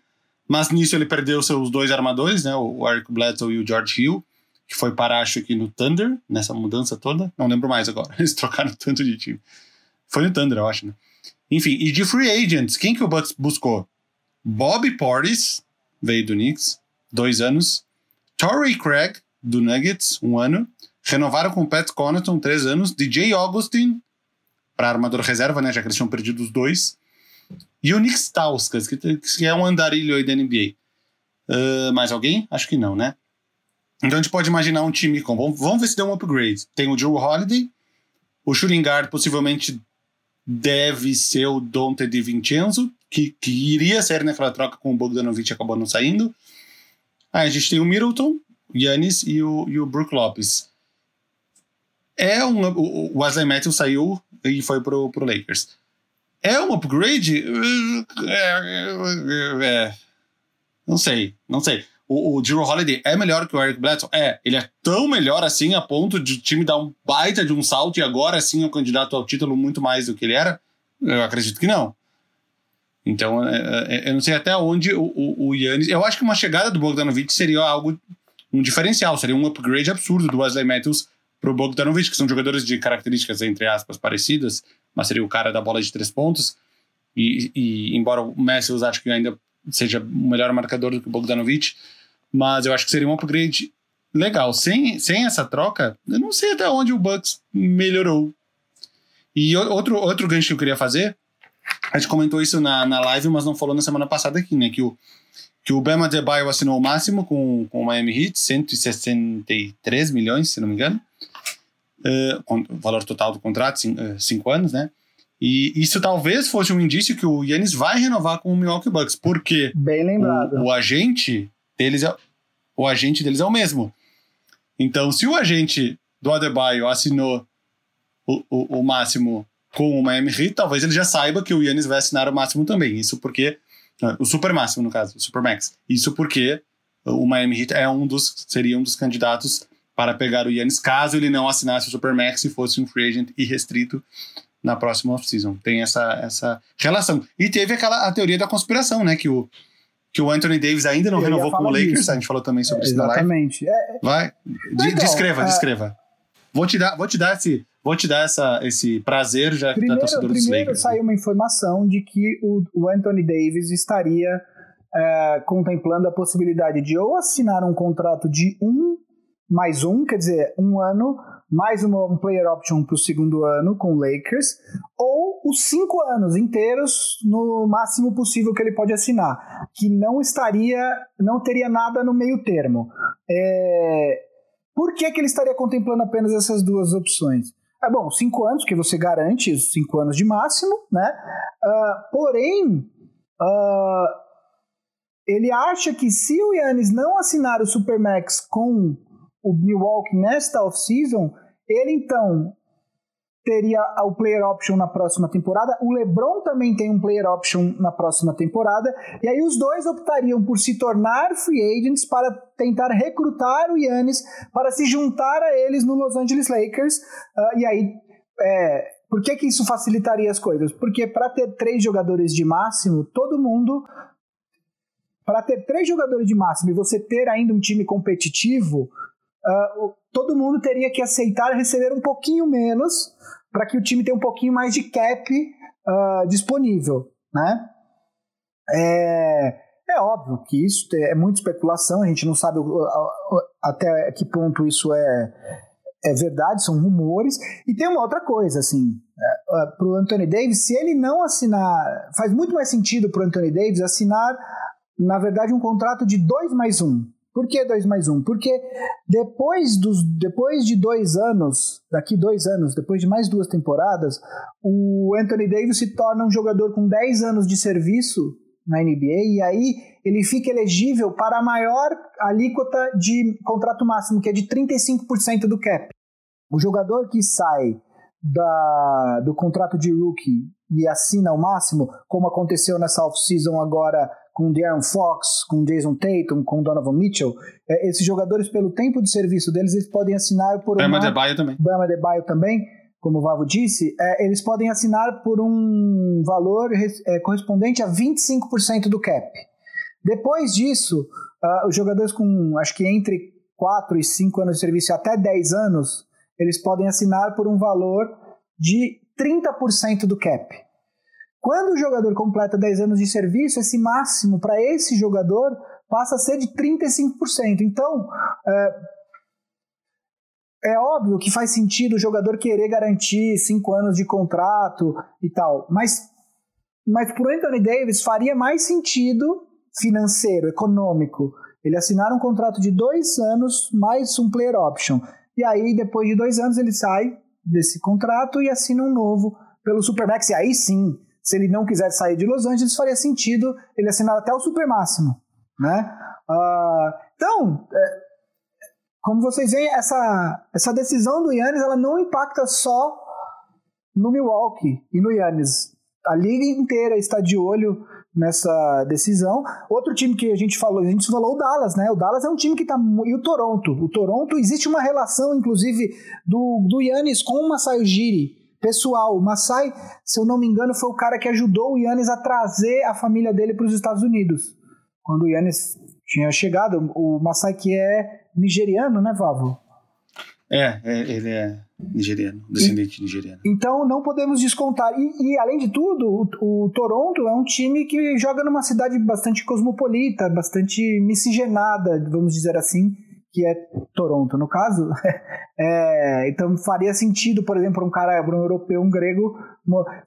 mas nisso ele perdeu seus dois armadores, né? O Eric Bledsoe e o George Hill, que foi para acho que no Thunder, nessa mudança toda. Não lembro mais agora. (laughs) Eles trocaram tanto de time. Foi no Thunder, eu acho, né? Enfim, e de free agents, quem que o Bucks buscou? Bobby Portis, veio do Knicks, dois anos. Torrey Craig, do Nuggets, um ano. Renovaram com Pat Connaughton, três anos. DJ Augustin, para armador reserva, né? Já que eles tinham perdido os dois. Nick Stauskas, que, que é um andarilho aí da NBA. Uh, mais alguém? Acho que não, né? Então a gente pode imaginar um time com. Vamos, vamos ver se deu um upgrade. Tem o Drew Holiday, o shooting guard possivelmente deve ser o Dante Di Vincenzo, que, que iria ser naquela troca com o Bogdanovich acabou não saindo. Aí a gente tem o Middleton, o Yannis e o, e o Brook Lopes. É um, o Wesley Matthews saiu e foi pro, pro Lakers. É um upgrade? É, é, não sei, não sei. O, o Drew Holiday é melhor que o Eric Bledsoe? É, ele é tão melhor assim a ponto de o time dar um baita de um salto e agora sim é um candidato ao título muito mais do que ele era? Eu acredito que não. Então, é, é, eu não sei até onde o, o, o Yannis. Eu acho que uma chegada do Bogdanovich seria algo, um diferencial, seria um upgrade absurdo do Wesley Matthews pro Bogdanovich, que são jogadores de características, entre aspas, parecidas mas seria o cara da bola de três pontos. E, e embora o Messi eu acho que ainda seja o melhor marcador do que o Bogdanovic, mas eu acho que seria um upgrade legal. Sem, sem essa troca, eu não sei até onde o Bucks melhorou. E outro, outro gancho que eu queria fazer, a gente comentou isso na, na live, mas não falou na semana passada aqui, né? Que o, que o Bema Debaio assinou o máximo com, com o Miami Heat, 163 milhões, se não me engano uh, valor total do contrato, cinco, uh, cinco anos, né? E isso talvez fosse um indício que o Yannis vai renovar com o Milwaukee Bucks, porque Bem lembrado. O, o agente deles é o agente deles é o mesmo. Então, se o agente do Adebayo assinou o, o, o máximo com o Miami Heat, talvez ele já saiba que o Yannis vai assinar o máximo também. Isso porque o super máximo no caso, o super max. Isso porque o Miami Heat é um dos seria um dos candidatos para pegar o Yannis caso ele não assinasse o Supermax e fosse um free agent irrestrito na próxima offseason. Tem essa, essa relação. E teve aquela a teoria da conspiração, né? Que o, que o Anthony Davis ainda não Eu renovou com o Lakers. Disso. A gente falou também sobre é, isso. Exatamente. É, é, Vai. Legal, descreva, é... descreva. Vou te dar, vou te dar esse, vou te dar essa, esse prazer já primeiro, que tá torcedor dos Lakers. Primeiro saiu uma informação de que o, o Anthony Davis estaria é, contemplando a possibilidade de ou assinar um contrato de um mais um, quer dizer, um ano, mais uma, um player option para o segundo ano com o Lakers, ou os cinco anos inteiros no máximo possível que ele pode assinar, que não estaria, não teria nada no meio termo. É, por que, que ele estaria contemplando apenas essas duas opções? É bom, cinco anos, que você garante os cinco anos de máximo, né? Uh, porém, uh, ele acha que se o Yannis não assinar o Supermax com o Milwaukee nesta off-season, ele então teria o player option na próxima temporada. O LeBron também tem um player option na próxima temporada. E aí os dois optariam por se tornar free agents para tentar recrutar o Yannis para se juntar a eles no Los Angeles Lakers. Uh, e aí, é, por que, que isso facilitaria as coisas? Porque para ter três jogadores de máximo, todo mundo. Para ter três jogadores de máximo e você ter ainda um time competitivo, uh, todo mundo teria que aceitar receber um pouquinho menos para que o time tenha um pouquinho mais de cap uh, disponível, né? É, é óbvio que isso é muita especulação, a gente não sabe até que ponto isso é, é verdade, são rumores. E tem uma outra coisa, assim, é, para o Anthony Davis, se ele não assinar, faz muito mais sentido para o Anthony Davis assinar, na verdade, um contrato de 2 mais 1. Um. Por que 2 mais 1? Um? Porque depois, dos, depois de dois anos, daqui dois anos, depois de mais duas temporadas, o Anthony Davis se torna um jogador com 10 anos de serviço na NBA e aí ele fica elegível para a maior alíquota de contrato máximo, que é de 35% do cap. O jogador que sai da, do contrato de rookie e assina o máximo, como aconteceu nessa off-season agora com De'Aaron Fox, com Jason Tatum, com Donovan Mitchell, é, esses jogadores, pelo tempo de serviço deles, eles podem assinar por Bama uma... Debaio também. Bama Debaio também, como o Vavo disse, é, eles podem assinar por um valor é, correspondente a 25% do cap. Depois disso, uh, os jogadores com, acho que entre 4 e 5 anos de serviço até 10 anos, eles podem assinar por um valor de 30% do cap. Quando o jogador completa 10 anos de serviço, esse máximo para esse jogador passa a ser de 35%. Então, é, é óbvio que faz sentido o jogador querer garantir 5 anos de contrato e tal, mas, mas para o Anthony Davis faria mais sentido financeiro, econômico, ele assinar um contrato de dois anos mais um player option. E aí, depois de dois anos, ele sai desse contrato e assina um novo pelo Supermax. E aí sim, se ele não quiser sair de Los Angeles, faria sentido ele assinar até o super máximo, né? Uh, então, é, como vocês veem, essa, essa decisão do Yannis, ela não impacta só no Milwaukee e no Yannis. A liga inteira está de olho nessa decisão. Outro time que a gente falou, a gente falou o Dallas, né? O Dallas é um time que está e o Toronto. O Toronto existe uma relação, inclusive, do do Yannis com o Masai Ujiri pessoal. O Masai, se eu não me engano, foi o cara que ajudou o Yannis a trazer a família dele para os Estados Unidos. Quando o Yannis tinha chegado, o Masai que é nigeriano, né, Vavo? É, é ele é nigeriano, descendente e, nigeriano. Então não podemos descontar. E, e além de tudo, o, o, Toronto é um time que joga numa cidade bastante cosmopolita, bastante miscigenada, vamos dizer assim que é Toronto, no caso. (laughs) é, então faria sentido, por exemplo, um cara, um europeu, um grego,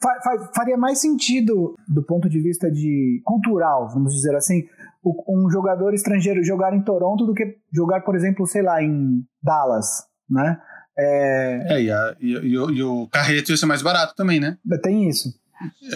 fa, fa, faria mais sentido do ponto de vista de cultural, vamos dizer assim, um jogador estrangeiro jogar em Toronto do que jogar, por exemplo, sei lá, em Dallas, né? É, é e, a, e, e, o, e o Carreto ia ser mais barato também, né? Tem isso.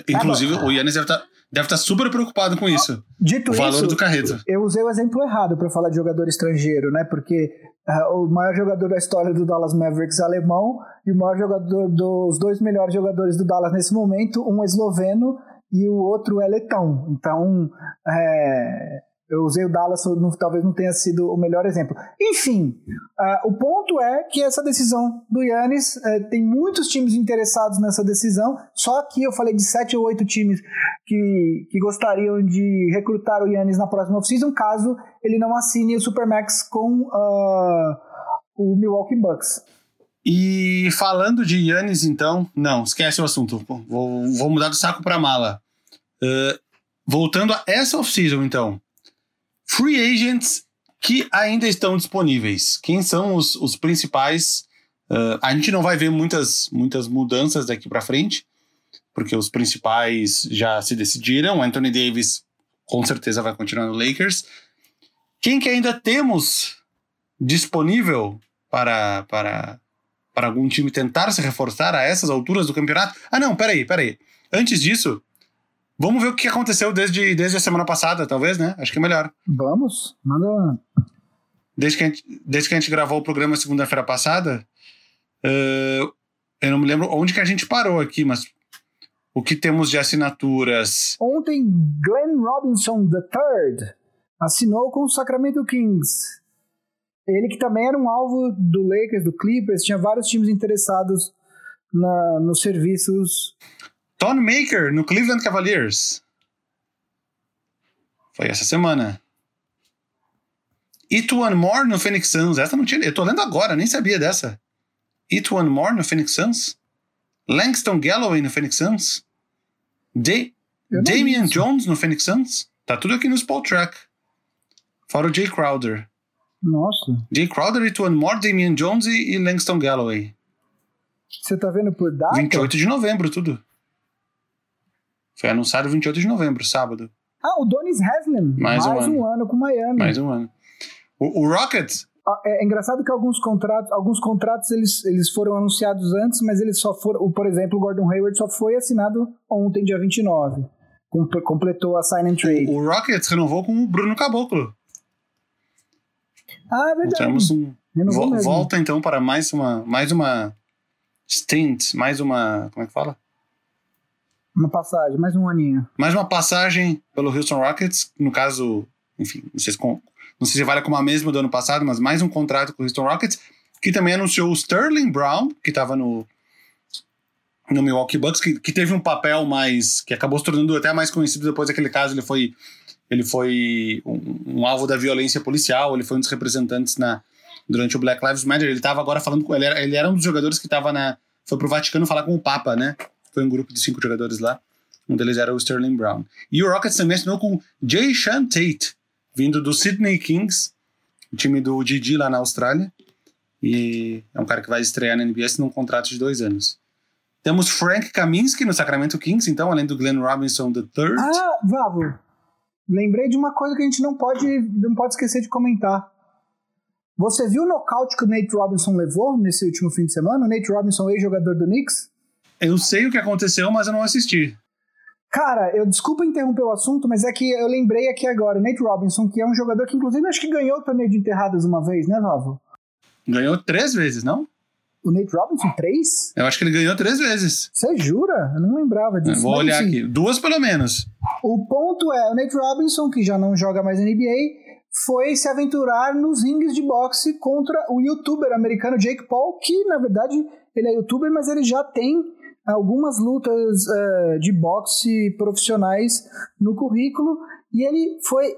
Inclusive, o Yannis deve estar tá deve estar super preocupado com isso. Dito o valor isso, do carreto. Eu usei o exemplo errado para falar de jogador estrangeiro, né? Porque uh, o maior jogador da história do Dallas Mavericks é alemão e o maior jogador dos dois melhores jogadores do Dallas nesse momento, um é esloveno e o outro é letão. Então, é, eu usei o Dallas, não, talvez não tenha sido o melhor exemplo. Enfim, uh, o ponto é que essa decisão do Yannis, uh, tem muitos times interessados nessa decisão, só que eu falei de sete ou oito times que, que gostariam de recrutar o Yannis na próxima off-season, caso ele não assine o Supermax com uh, o Milwaukee Bucks. E falando de Yannis, então, não, esquece o assunto, vou, vou mudar do saco para mala. Uh, voltando a essa off-season, então. Free agents que ainda estão disponíveis. Quem são os, os principais? Uh, a gente não vai ver muitas, muitas mudanças daqui para frente, porque os principais já se decidiram. Anthony Davis com certeza vai continuar no Lakers. Quem que ainda temos disponível para, para, para algum time tentar se reforçar a essas alturas do campeonato? Ah, não, peraí, peraí. Antes disso, vamos ver o que aconteceu desde, desde a semana passada, talvez, né? Acho que é melhor. Vamos, manda. Desde que a gente, desde que a gente gravou o programa segunda-feira passada, uh, eu não me lembro onde que a gente parou aqui, mas o que temos de assinaturas? Ontem, Glenn Robinson III assinou com o Sacramento Kings. Ele que também era um alvo do Lakers, do Clippers, tinha vários times interessados na, nos serviços. Tony Maker no Cleveland Cavaliers. Foi essa semana. It One More no Phoenix Suns. Essa não tinha. Eu tô lendo agora, nem sabia dessa. It One More no Phoenix Suns. Langston Galloway no Phoenix Suns. De Damian Jones no Phoenix Suns. Tá tudo aqui no Spot Track. Fora o Jay Crowder. Nossa. Jay Crowder, It One More, Damian Jones e, e Langston Galloway. Você tá vendo por data? 28 de novembro, tudo. Foi anunciado 28 de novembro, sábado. Ah, o Donis Haslem. Mais, mais um, um ano. ano. com Miami. Mais um ano. O, o Rockets. Ah, é, é, engraçado que alguns contratos, alguns contratos eles, eles foram anunciados antes, mas eles só foram. Por exemplo, o Gordon Hayward só foi assinado ontem, dia 29. Completou a sign and trade. O, o Rockets renovou com o Bruno Caboclo. Ah, é verdade. Temos um, vo, volta então para mais uma, mais uma stint, mais uma. Como é que fala? Uma passagem, mais um aninho. Mais uma passagem pelo Houston Rockets, no caso, enfim, não sei se, não sei se vale como a mesma do ano passado, mas mais um contrato com o Houston Rockets, que também anunciou o Sterling Brown, que estava no, no Milwaukee Bucks, que, que teve um papel mais. que acabou se tornando até mais conhecido depois daquele caso. Ele foi ele foi um, um, alvo da violência policial, ele foi um dos representantes na, durante o Black Lives Matter. Ele estava agora falando com. Ele era, ele era um dos jogadores que estava na. Foi pro Vaticano falar com o Papa, né? Foi um grupo de cinco jogadores lá. Um deles era o Sterling Brown. E o Rockets também assinou com Jay Sean Tate, vindo do Sydney Kings, time do Didi lá na Austrália. E é um cara que vai estrear na NBA num contrato de dois anos. Temos Frank Kaminsky no Sacramento Kings, então, além do Glenn Robinson III. Ah, Vavo, Lembrei de uma coisa que a gente não pode, não pode esquecer de comentar. Você viu o nocaute que o Nate Robinson levou nesse último fim de semana? O Nate Robinson, ex-jogador do Knicks? Eu sei o que aconteceu, mas eu não assisti. Cara, eu desculpa interromper o assunto, mas é que eu lembrei aqui agora. Nate Robinson, que é um jogador que, inclusive, acho que ganhou o torneio de enterradas uma vez, né, Vavo? Ganhou três vezes, não? O Nate Robinson, três? Eu acho que ele ganhou três vezes. Você jura? Eu não lembrava disso. Eu vou olhar enfim, aqui. Duas pelo menos. O ponto é, o Nate Robinson, que já não joga mais NBA, foi se aventurar nos rings de boxe contra o youtuber americano Jake Paul, que na verdade ele é youtuber, mas ele já tem algumas lutas uh, de boxe profissionais no currículo e ele foi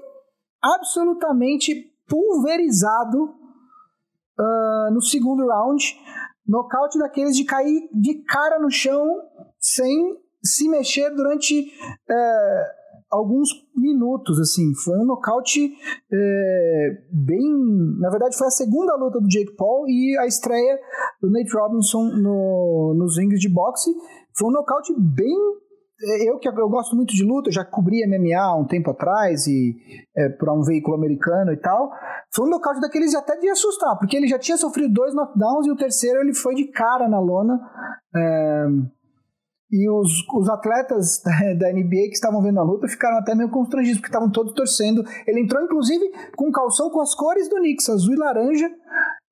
absolutamente pulverizado uh, no segundo round Nocaute daqueles de cair de cara no chão sem se mexer durante é, alguns minutos, assim. Foi um nocaute é, bem... Na verdade, foi a segunda luta do Jake Paul e a estreia do Nate Robinson no, nos rings de boxe. Foi um nocaute bem eu que eu gosto muito de luta, já cobri MMA há um tempo atrás e é, para um veículo americano e tal. Foi um nocaute daqueles até de assustar, porque ele já tinha sofrido dois knockdowns e o terceiro ele foi de cara na lona. É, e os, os atletas da NBA que estavam vendo a luta ficaram até meio constrangidos, porque estavam todos torcendo. Ele entrou, inclusive, com calção com as cores do Knicks, azul e laranja.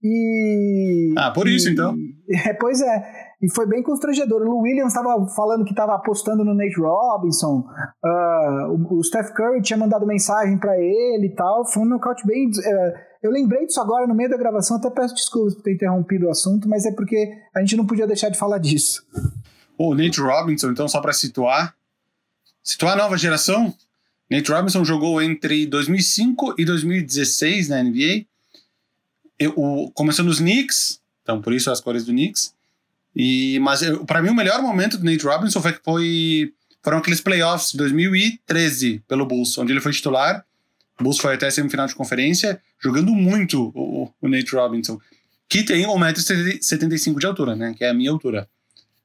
E. Ah, por isso e, então. (laughs) É, pois é. E foi bem constrangedor. O Williams estava falando que estava apostando no Nate Robinson. Uh, o, o, Steph Curry tinha mandado mensagem para ele e tal. Foi um nocaute bem. Uh, eu lembrei disso agora no meio da gravação. Até peço desculpas por ter interrompido o assunto, mas é porque a gente não podia deixar de falar disso. O Nate Robinson, então, só para situar. Situar a nova geração. Nate Robinson jogou entre 2005 e 2016 na NBA. Eu, o, começou nos Knicks, então por isso as cores do Knicks. E, mas para mim o melhor momento do Nate Robinson foi, foi foram aqueles playoffs de 2013 pelo Bulls, onde ele foi titular. O Bulls foi até semifinal de conferência, jogando muito o, o Nate Robinson, que tem 1,75m de altura, né? Que é a minha altura.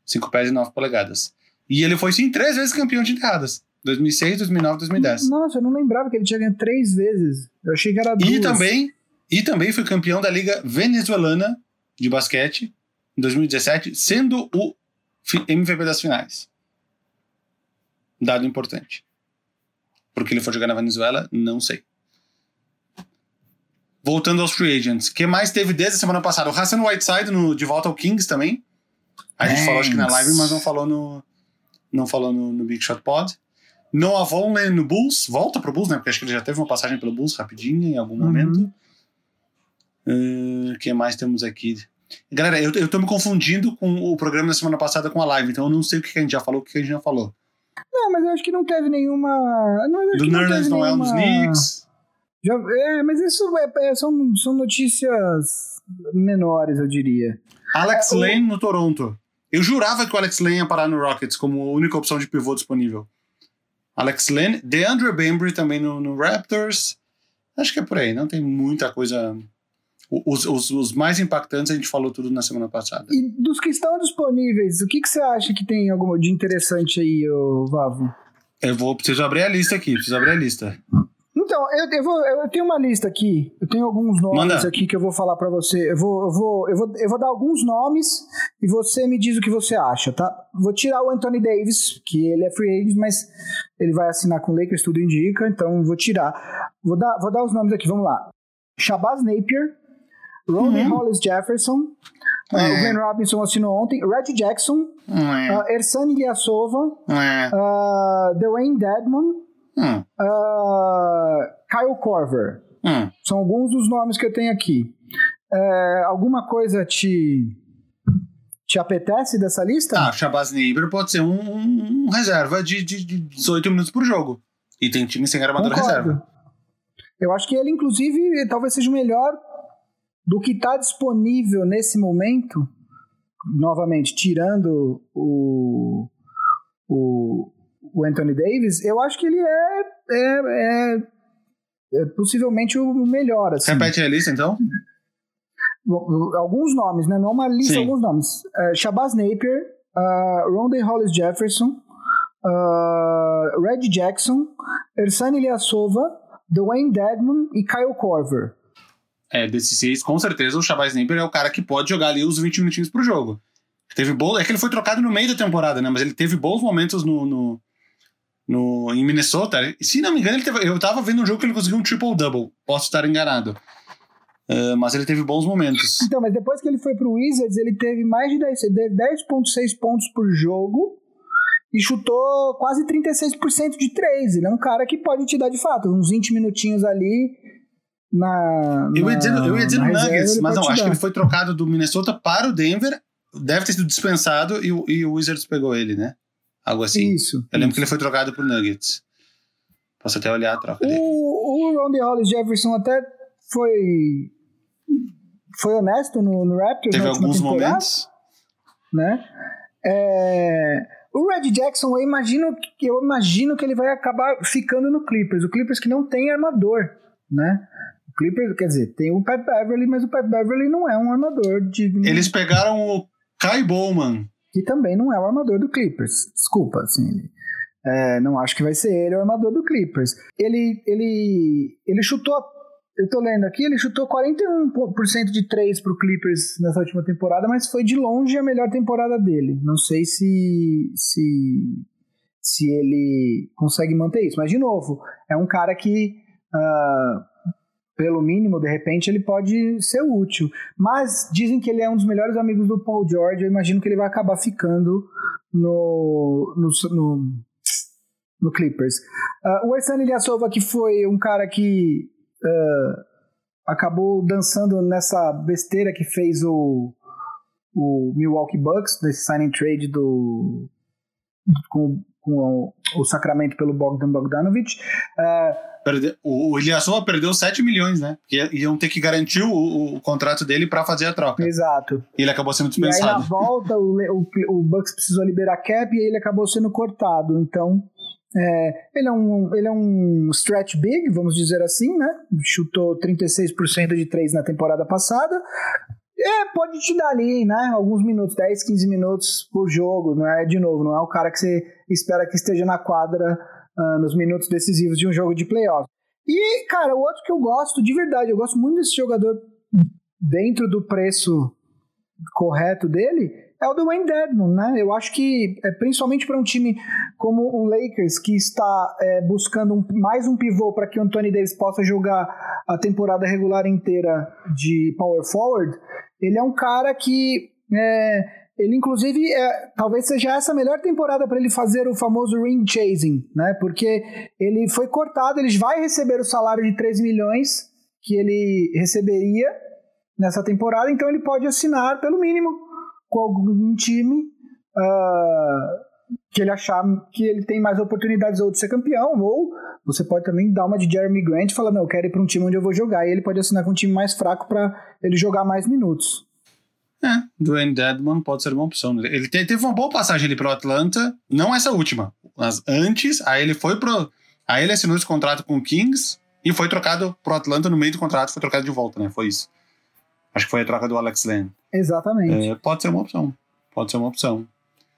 5 pés e 9 polegadas. E ele foi, sim, três vezes campeão de enterradas. 2006, 2009, 2010. Nossa, eu não lembrava que ele tinha ganho três vezes. Eu achei que era duas. E também, e também foi campeão da Liga Venezuelana de Basquete em 2017, sendo o MVP das finais. Dado importante. Porque ele foi jogar na Venezuela, não sei. Voltando aos free agents. O que mais teve desde a semana passada? O Hassan Whiteside no, de volta ao Kings também. A gente falou acho que na live, mas não falou no, não falou no, no Big Shot Pod. Noah Vonleh no Bulls, volta pro Bulls, né? Porque acho que ele já teve uma passagem pelo Bulls rapidinho em algum uhum. momento. O uh, que mais temos aqui? Galera, eu, eu tô me confundindo com o programa da semana passada com a live, então eu não sei o que a gente já falou, o que a gente já falou. Não, mas eu acho que não teve nenhuma. Não, Do Nerlens Noel nos Knicks. Já, é, mas isso é, é, são, são notícias menores, eu diria. Alex é, Lane no Toronto. Eu jurava que o Alex Lane ia parar no Rockets como a única opção de pivô disponível. Alex Lane, DeAndre Bembry também no, no, Raptors. Acho que é por aí, não tem muita coisa. Os, os, os, mais impactantes a gente falou tudo na semana passada. E dos que estão disponíveis, o que, que você acha que tem algum de interessante aí, Vavo? Eu vou preciso abrir a lista aqui, preciso abrir a lista. Então, eu, eu, vou, eu tenho uma lista aqui. Eu tenho alguns nomes Manda. aqui que eu vou falar para você. Eu vou, eu, vou, eu, vou, eu vou dar alguns nomes e você me diz o que você acha, tá? Vou tirar o Anthony Davis, que ele é free agent, mas ele vai assinar com o Lakers, tudo indica, então vou tirar. Vou dar, vou dar os nomes aqui, vamos lá. Shabazz Napier, Ronnie uhum. Hollis Jefferson, é. uh, o Glenn Robinson assinou ontem, Reggie Jackson, é. uh, Ersan Ilyasova, é. uh, Dwayne Dedman, Hum. Uh, Kyle Corver. Hum. São alguns dos nomes que eu tenho aqui. É, alguma coisa te te apetece dessa lista? Ah, Shabazz Neighbor pode ser um, um, um reserva de, de, de 18 minutos por jogo. E tem time sem armador Concordo. reserva. Eu acho que ele, inclusive, talvez seja o melhor do que está disponível nesse momento. Novamente, tirando o, o, o Anthony Davis, eu acho que ele é, é, é, é possivelmente o melhor. Assim. Repete a lista, então? Alguns nomes, né? Não uma lista, Sim. alguns nomes. Uh, Shabazz Napier, uh, Ronde Hollis Jefferson, uh, Red Jackson, Ersan Ilyasova, Dwayne Dedman e Kyle Corver. É, desses seis, com certeza o Shabazz Napier é o cara que pode jogar ali os 20 minutinhos pro jogo. Teve bom, é que ele foi trocado no meio da temporada, né? Mas ele teve bons momentos no, no, no, em Minnesota. Se não me engano, ele teve, eu tava vendo um jogo que ele conseguiu um triple-double. Posso estar enganado. Uh, mas ele teve bons momentos. Então, mas depois que ele foi pro Wizards, ele teve mais de 10,6 pontos por jogo e chutou quase 36% de 3. Ele é um cara que pode te dar de fato uns 20 minutinhos ali na. Eu ia dizer, eu ia dizer Nuggets, mas não, acho que ele foi trocado do Minnesota para o Denver. Deve ter sido dispensado e, e o Wizards pegou ele, né? Algo assim. Isso. Eu lembro isso. que ele foi trocado por Nuggets. Posso até olhar a troca dele. O, o Ron Hollis Jefferson até foi foi honesto no, no Raptors Teve alguns momentos. Né? É, o Red Jackson, eu imagino, eu imagino que ele vai acabar ficando no Clippers. O Clippers que não tem armador, né? O Clippers, quer dizer, tem o Pat Beverly, mas o Pat Beverly não é um armador digno. Eles pegaram o Kai Bowman, que também não é o armador do Clippers. Desculpa, assim, é, não acho que vai ser ele o armador do Clippers. Ele, ele, ele chutou, eu tô lendo aqui, ele chutou 41% de 3 pro Clippers nessa última temporada, mas foi de longe a melhor temporada dele. Não sei se, se, se ele consegue manter isso, mas de novo, é um cara que. Uh, pelo mínimo, de repente, ele pode ser útil. Mas dizem que ele é um dos melhores amigos do Paul George. Eu imagino que ele vai acabar ficando no, no, no, no Clippers. Uh, o Ersan Ilyasova, que foi um cara que uh, acabou dançando nessa besteira que fez o, o Milwaukee Bucks, nesse signing trade do, com com o, o Sacramento pelo Bogdan Bogdanovic. Uh, Perde... O Ilyasova perdeu 7 milhões, né? Porque iam ter que garantir o, o contrato dele para fazer a troca. Exato. E ele acabou sendo dispensado. E aí, na volta, o, o, o Bucks precisou liberar cap e ele acabou sendo cortado. Então, é, ele, é um, ele é um stretch big, vamos dizer assim, né? Chutou 36% de 3 na temporada passada. É, pode te dar ali, né? Alguns minutos, 10, 15 minutos por jogo, não é? De novo, não é o cara que você espera que esteja na quadra uh, nos minutos decisivos de um jogo de playoff. E, cara, o outro que eu gosto, de verdade, eu gosto muito desse jogador dentro do preço correto dele, é o Dwayne Dedmon, né? Eu acho que, é, principalmente para um time como o Lakers, que está é, buscando um, mais um pivô para que o Anthony Davis possa jogar a temporada regular inteira de power forward, ele é um cara que é, ele inclusive é, talvez seja essa a melhor temporada para ele fazer o famoso ring chasing, né? Porque ele foi cortado, ele vai receber o salário de 3 milhões que ele receberia nessa temporada, então ele pode assinar pelo mínimo com algum time uh, que ele achar que ele tem mais oportunidades ou de ser campeão, ou você pode também dar uma de Jeremy Grant e falar, não, eu quero ir para um time onde eu vou jogar, e ele pode assinar com um time mais fraco para ele jogar mais minutos. É, Dwayne Dedman pode ser uma opção. Ele teve uma boa passagem ali pro Atlanta, não essa última, mas antes, aí ele foi pro. Aí ele assinou esse contrato com o Kings e foi trocado pro Atlanta no meio do contrato, foi trocado de volta, né? Foi isso. Acho que foi a troca do Alex Len. Exatamente. É, pode ser uma opção. Pode ser uma opção.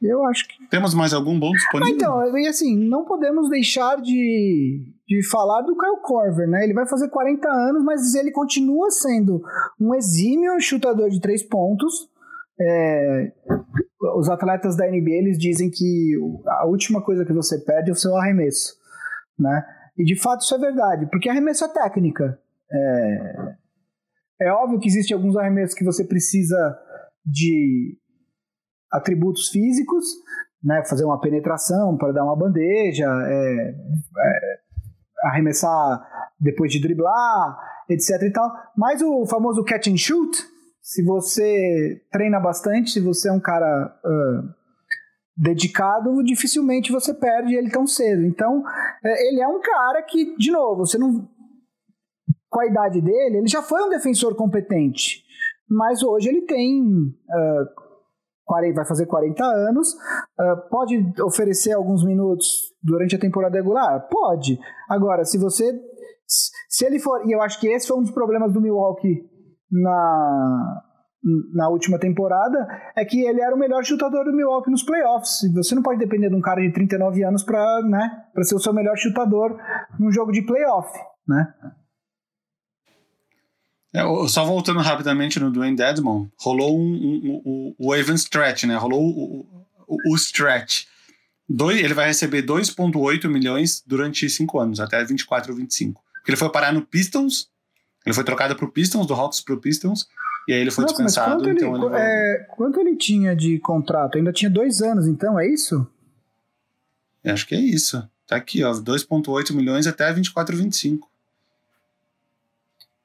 Eu acho que. Temos mais algum bom disponível? Ah, então, e assim, não podemos deixar de, de falar do Kyle Corver, né? Ele vai fazer 40 anos, mas ele continua sendo um exímio chutador de três pontos. É, os atletas da NBA eles dizem que a última coisa que você perde é o seu arremesso, né? E de fato isso é verdade, porque arremesso é técnica. É, é óbvio que existem alguns arremessos que você precisa de atributos físicos, né, fazer uma penetração para dar uma bandeja, é, é, arremessar depois de driblar, etc e tal. Mas o famoso catch and shoot, se você treina bastante, se você é um cara uh, dedicado, dificilmente você perde ele tão cedo. Então, é, ele é um cara que, de novo, você não com a idade dele, ele já foi um defensor competente. Mas hoje ele tem. Uh, 40, vai fazer 40 anos. Uh, pode oferecer alguns minutos durante a temporada regular? Pode. Agora, se você. Se ele for. E eu acho que esse foi um dos problemas do Milwaukee na, na última temporada, é que ele era o melhor chutador do Milwaukee nos playoffs. Você não pode depender de um cara de 39 anos para né, ser o seu melhor chutador num jogo de playoff. Né? É, só voltando rapidamente no Dwayne Dedmon, rolou um, um, um, o even stretch, né? Rolou o, o, o stretch. Dois, ele vai receber 2,8 milhões durante 5 anos, até 24 ou 25. Porque ele foi parar no Pistons, ele foi trocado pro Pistons, do Hawks pro Pistons, e aí ele foi Nossa, dispensado. Quanto, então ele, ele é, quanto ele tinha de contrato? Ainda tinha dois anos, então, é isso? acho que é isso. Tá aqui, ó, 2,8 milhões até 24 ou 25.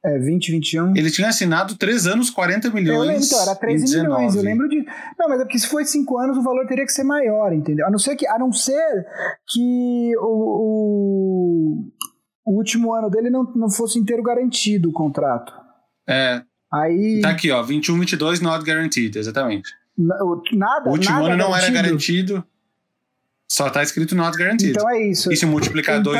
É, 20, 21. Ele tinha assinado 3 anos, 40 milhões. Lembro, então, era 13 milhões. Eu lembro de. Não, mas é porque se foi 5 anos, o valor teria que ser maior, entendeu? A não ser que, a não ser que o, o, o último ano dele não, não fosse inteiro garantido o contrato. É. Aí. Tá aqui, ó. 21, 22 not guaranteed, exatamente. Nada. O último nada ano não garantido. era garantido. Só tá escrito not guaranteed. Então é isso. E se multiplicar então,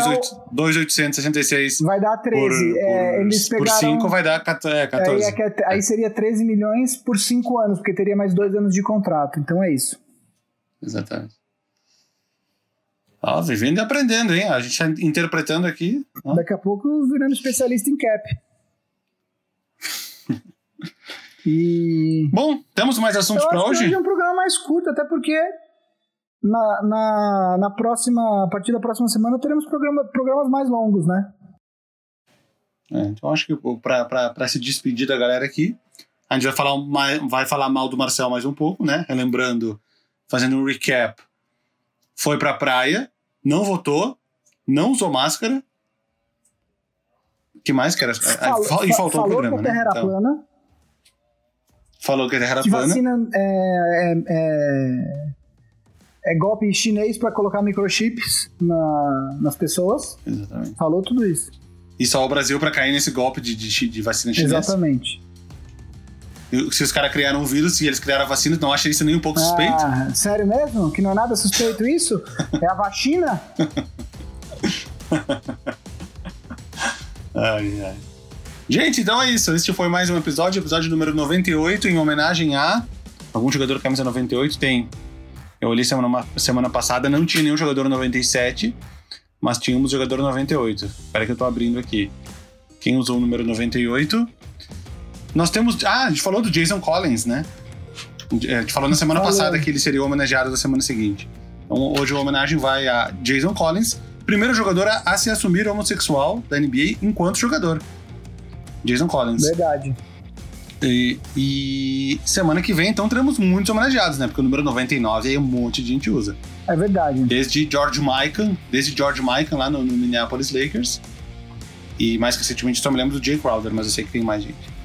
2,866 vai dar 13. por, é, por, eles pegaram, por 5 vai dar 14. Aí, é, aí seria 13 milhões por 5 anos, porque teria mais 2 anos de contrato. Então é isso. Exatamente. Ó, vivendo e aprendendo, hein? A gente tá interpretando aqui. Ó. Daqui a pouco virando especialista em cap. (laughs) e. Bom, temos mais assuntos para hoje? hoje é um programa mais curto, até porque na, na, na próxima, a partir da próxima semana teremos programa, programas mais longos, né? É, então acho que para se despedir da galera aqui, a gente vai falar, mais, vai falar mal do Marcel mais um pouco, né? Relembrando, fazendo um recap. Foi pra praia, não votou, não usou máscara. que mais que era? Falou, e faltou o programa, que a terra né? Então, plana. falou que a terra era Que plana. vacina é, é, é, é golpe chinês para colocar microchips na, nas pessoas. Exatamente. Falou tudo isso. E só o Brasil pra cair nesse golpe de, de, de vacina chinesa. Exatamente. E Se os caras criaram um vírus e eles criaram a vacina, não acha isso nem um pouco suspeito? Ah, sério mesmo? Que não é nada suspeito isso? (laughs) É a vacina? (laughs) Ai, ai. Gente, então é isso. Este foi mais um episódio, episódio número 98, em homenagem a. Algum jogador camisa 98? Tem. Eu olhei semana, semana passada, não tinha nenhum jogador 97, mas tínhamos jogador 98. Espera que eu tô abrindo aqui. Quem usou o número 98? Nós temos. Ah, a gente falou do Jason Collins, né? A gente falou na semana Falou. passada que ele seria o homenageado da semana seguinte. Então hoje a homenagem vai a Jason Collins, primeiro jogador a, a se assumir homossexual da NBA enquanto jogador. Jason Collins. Verdade. E, e semana que vem, então, teremos muitos homenageados, né? Porque o número 99 aí um monte de gente usa. É verdade. Desde George Mikan, desde George Mikan lá no, no Minneapolis Lakers. E mais recentemente só me lembro do Jay Crowder, mas eu sei que tem mais gente.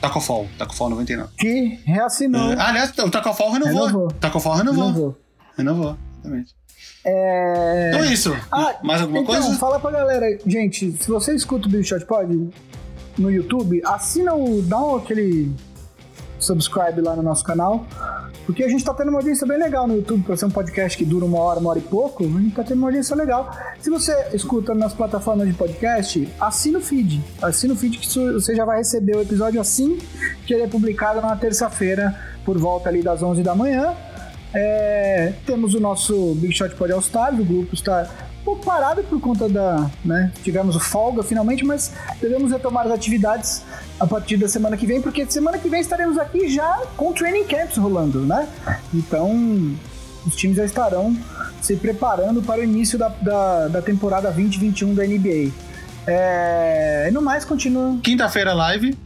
Taco Fall, Taco Fall 99. Que reassinou. Ah, aliás, o Taco Fall renovou. Renovou. Taco Fall renovou. Renovou. Renovou, exatamente. É... Então é isso. Ah, mais alguma então, coisa? fala pra galera, gente, se você escuta o Big Shot Pod no YouTube, assina o. dá aquele subscribe lá no nosso canal. Porque a gente tá tendo uma audiência bem legal no YouTube, pra ser um podcast que dura uma hora, uma hora e pouco, a gente tá tendo uma audiência legal. Se você escuta nas plataformas de podcast, assina o feed. Assina o feed que você já vai receber o episódio assim que ele é publicado na terça-feira, por volta ali das 11 da manhã. É, temos o nosso Big Shot Pod All Stars, o grupo está pouco parado por conta da. Né, tivemos o folga finalmente, mas devemos retomar as atividades a partir da semana que vem, porque semana que vem estaremos aqui já com training camps rolando, né? Então os times já estarão se preparando para o início da, da, da temporada 2021 da NBA. É, e no mais, continua. Quinta-feira live.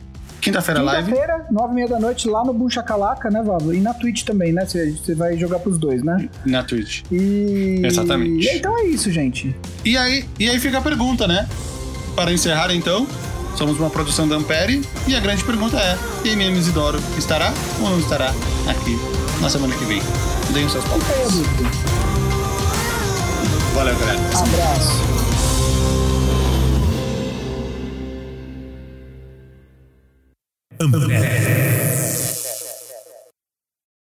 Quinta-feira live. Quinta-feira, nove e meia da noite, lá no Buncha Calaca, né, Vavo? E na Twitch também, né? Você vai jogar pros dois, né? Na Twitch. E. Exatamente. E então é isso, gente. E aí, e aí fica a pergunta, né? Para encerrar, então, somos uma produção da Ampere e a grande pergunta é: MM Isidoro estará ou não estará aqui na semana que vem? Deem os seus palpites. Valeu, galera. Abraço. Amber.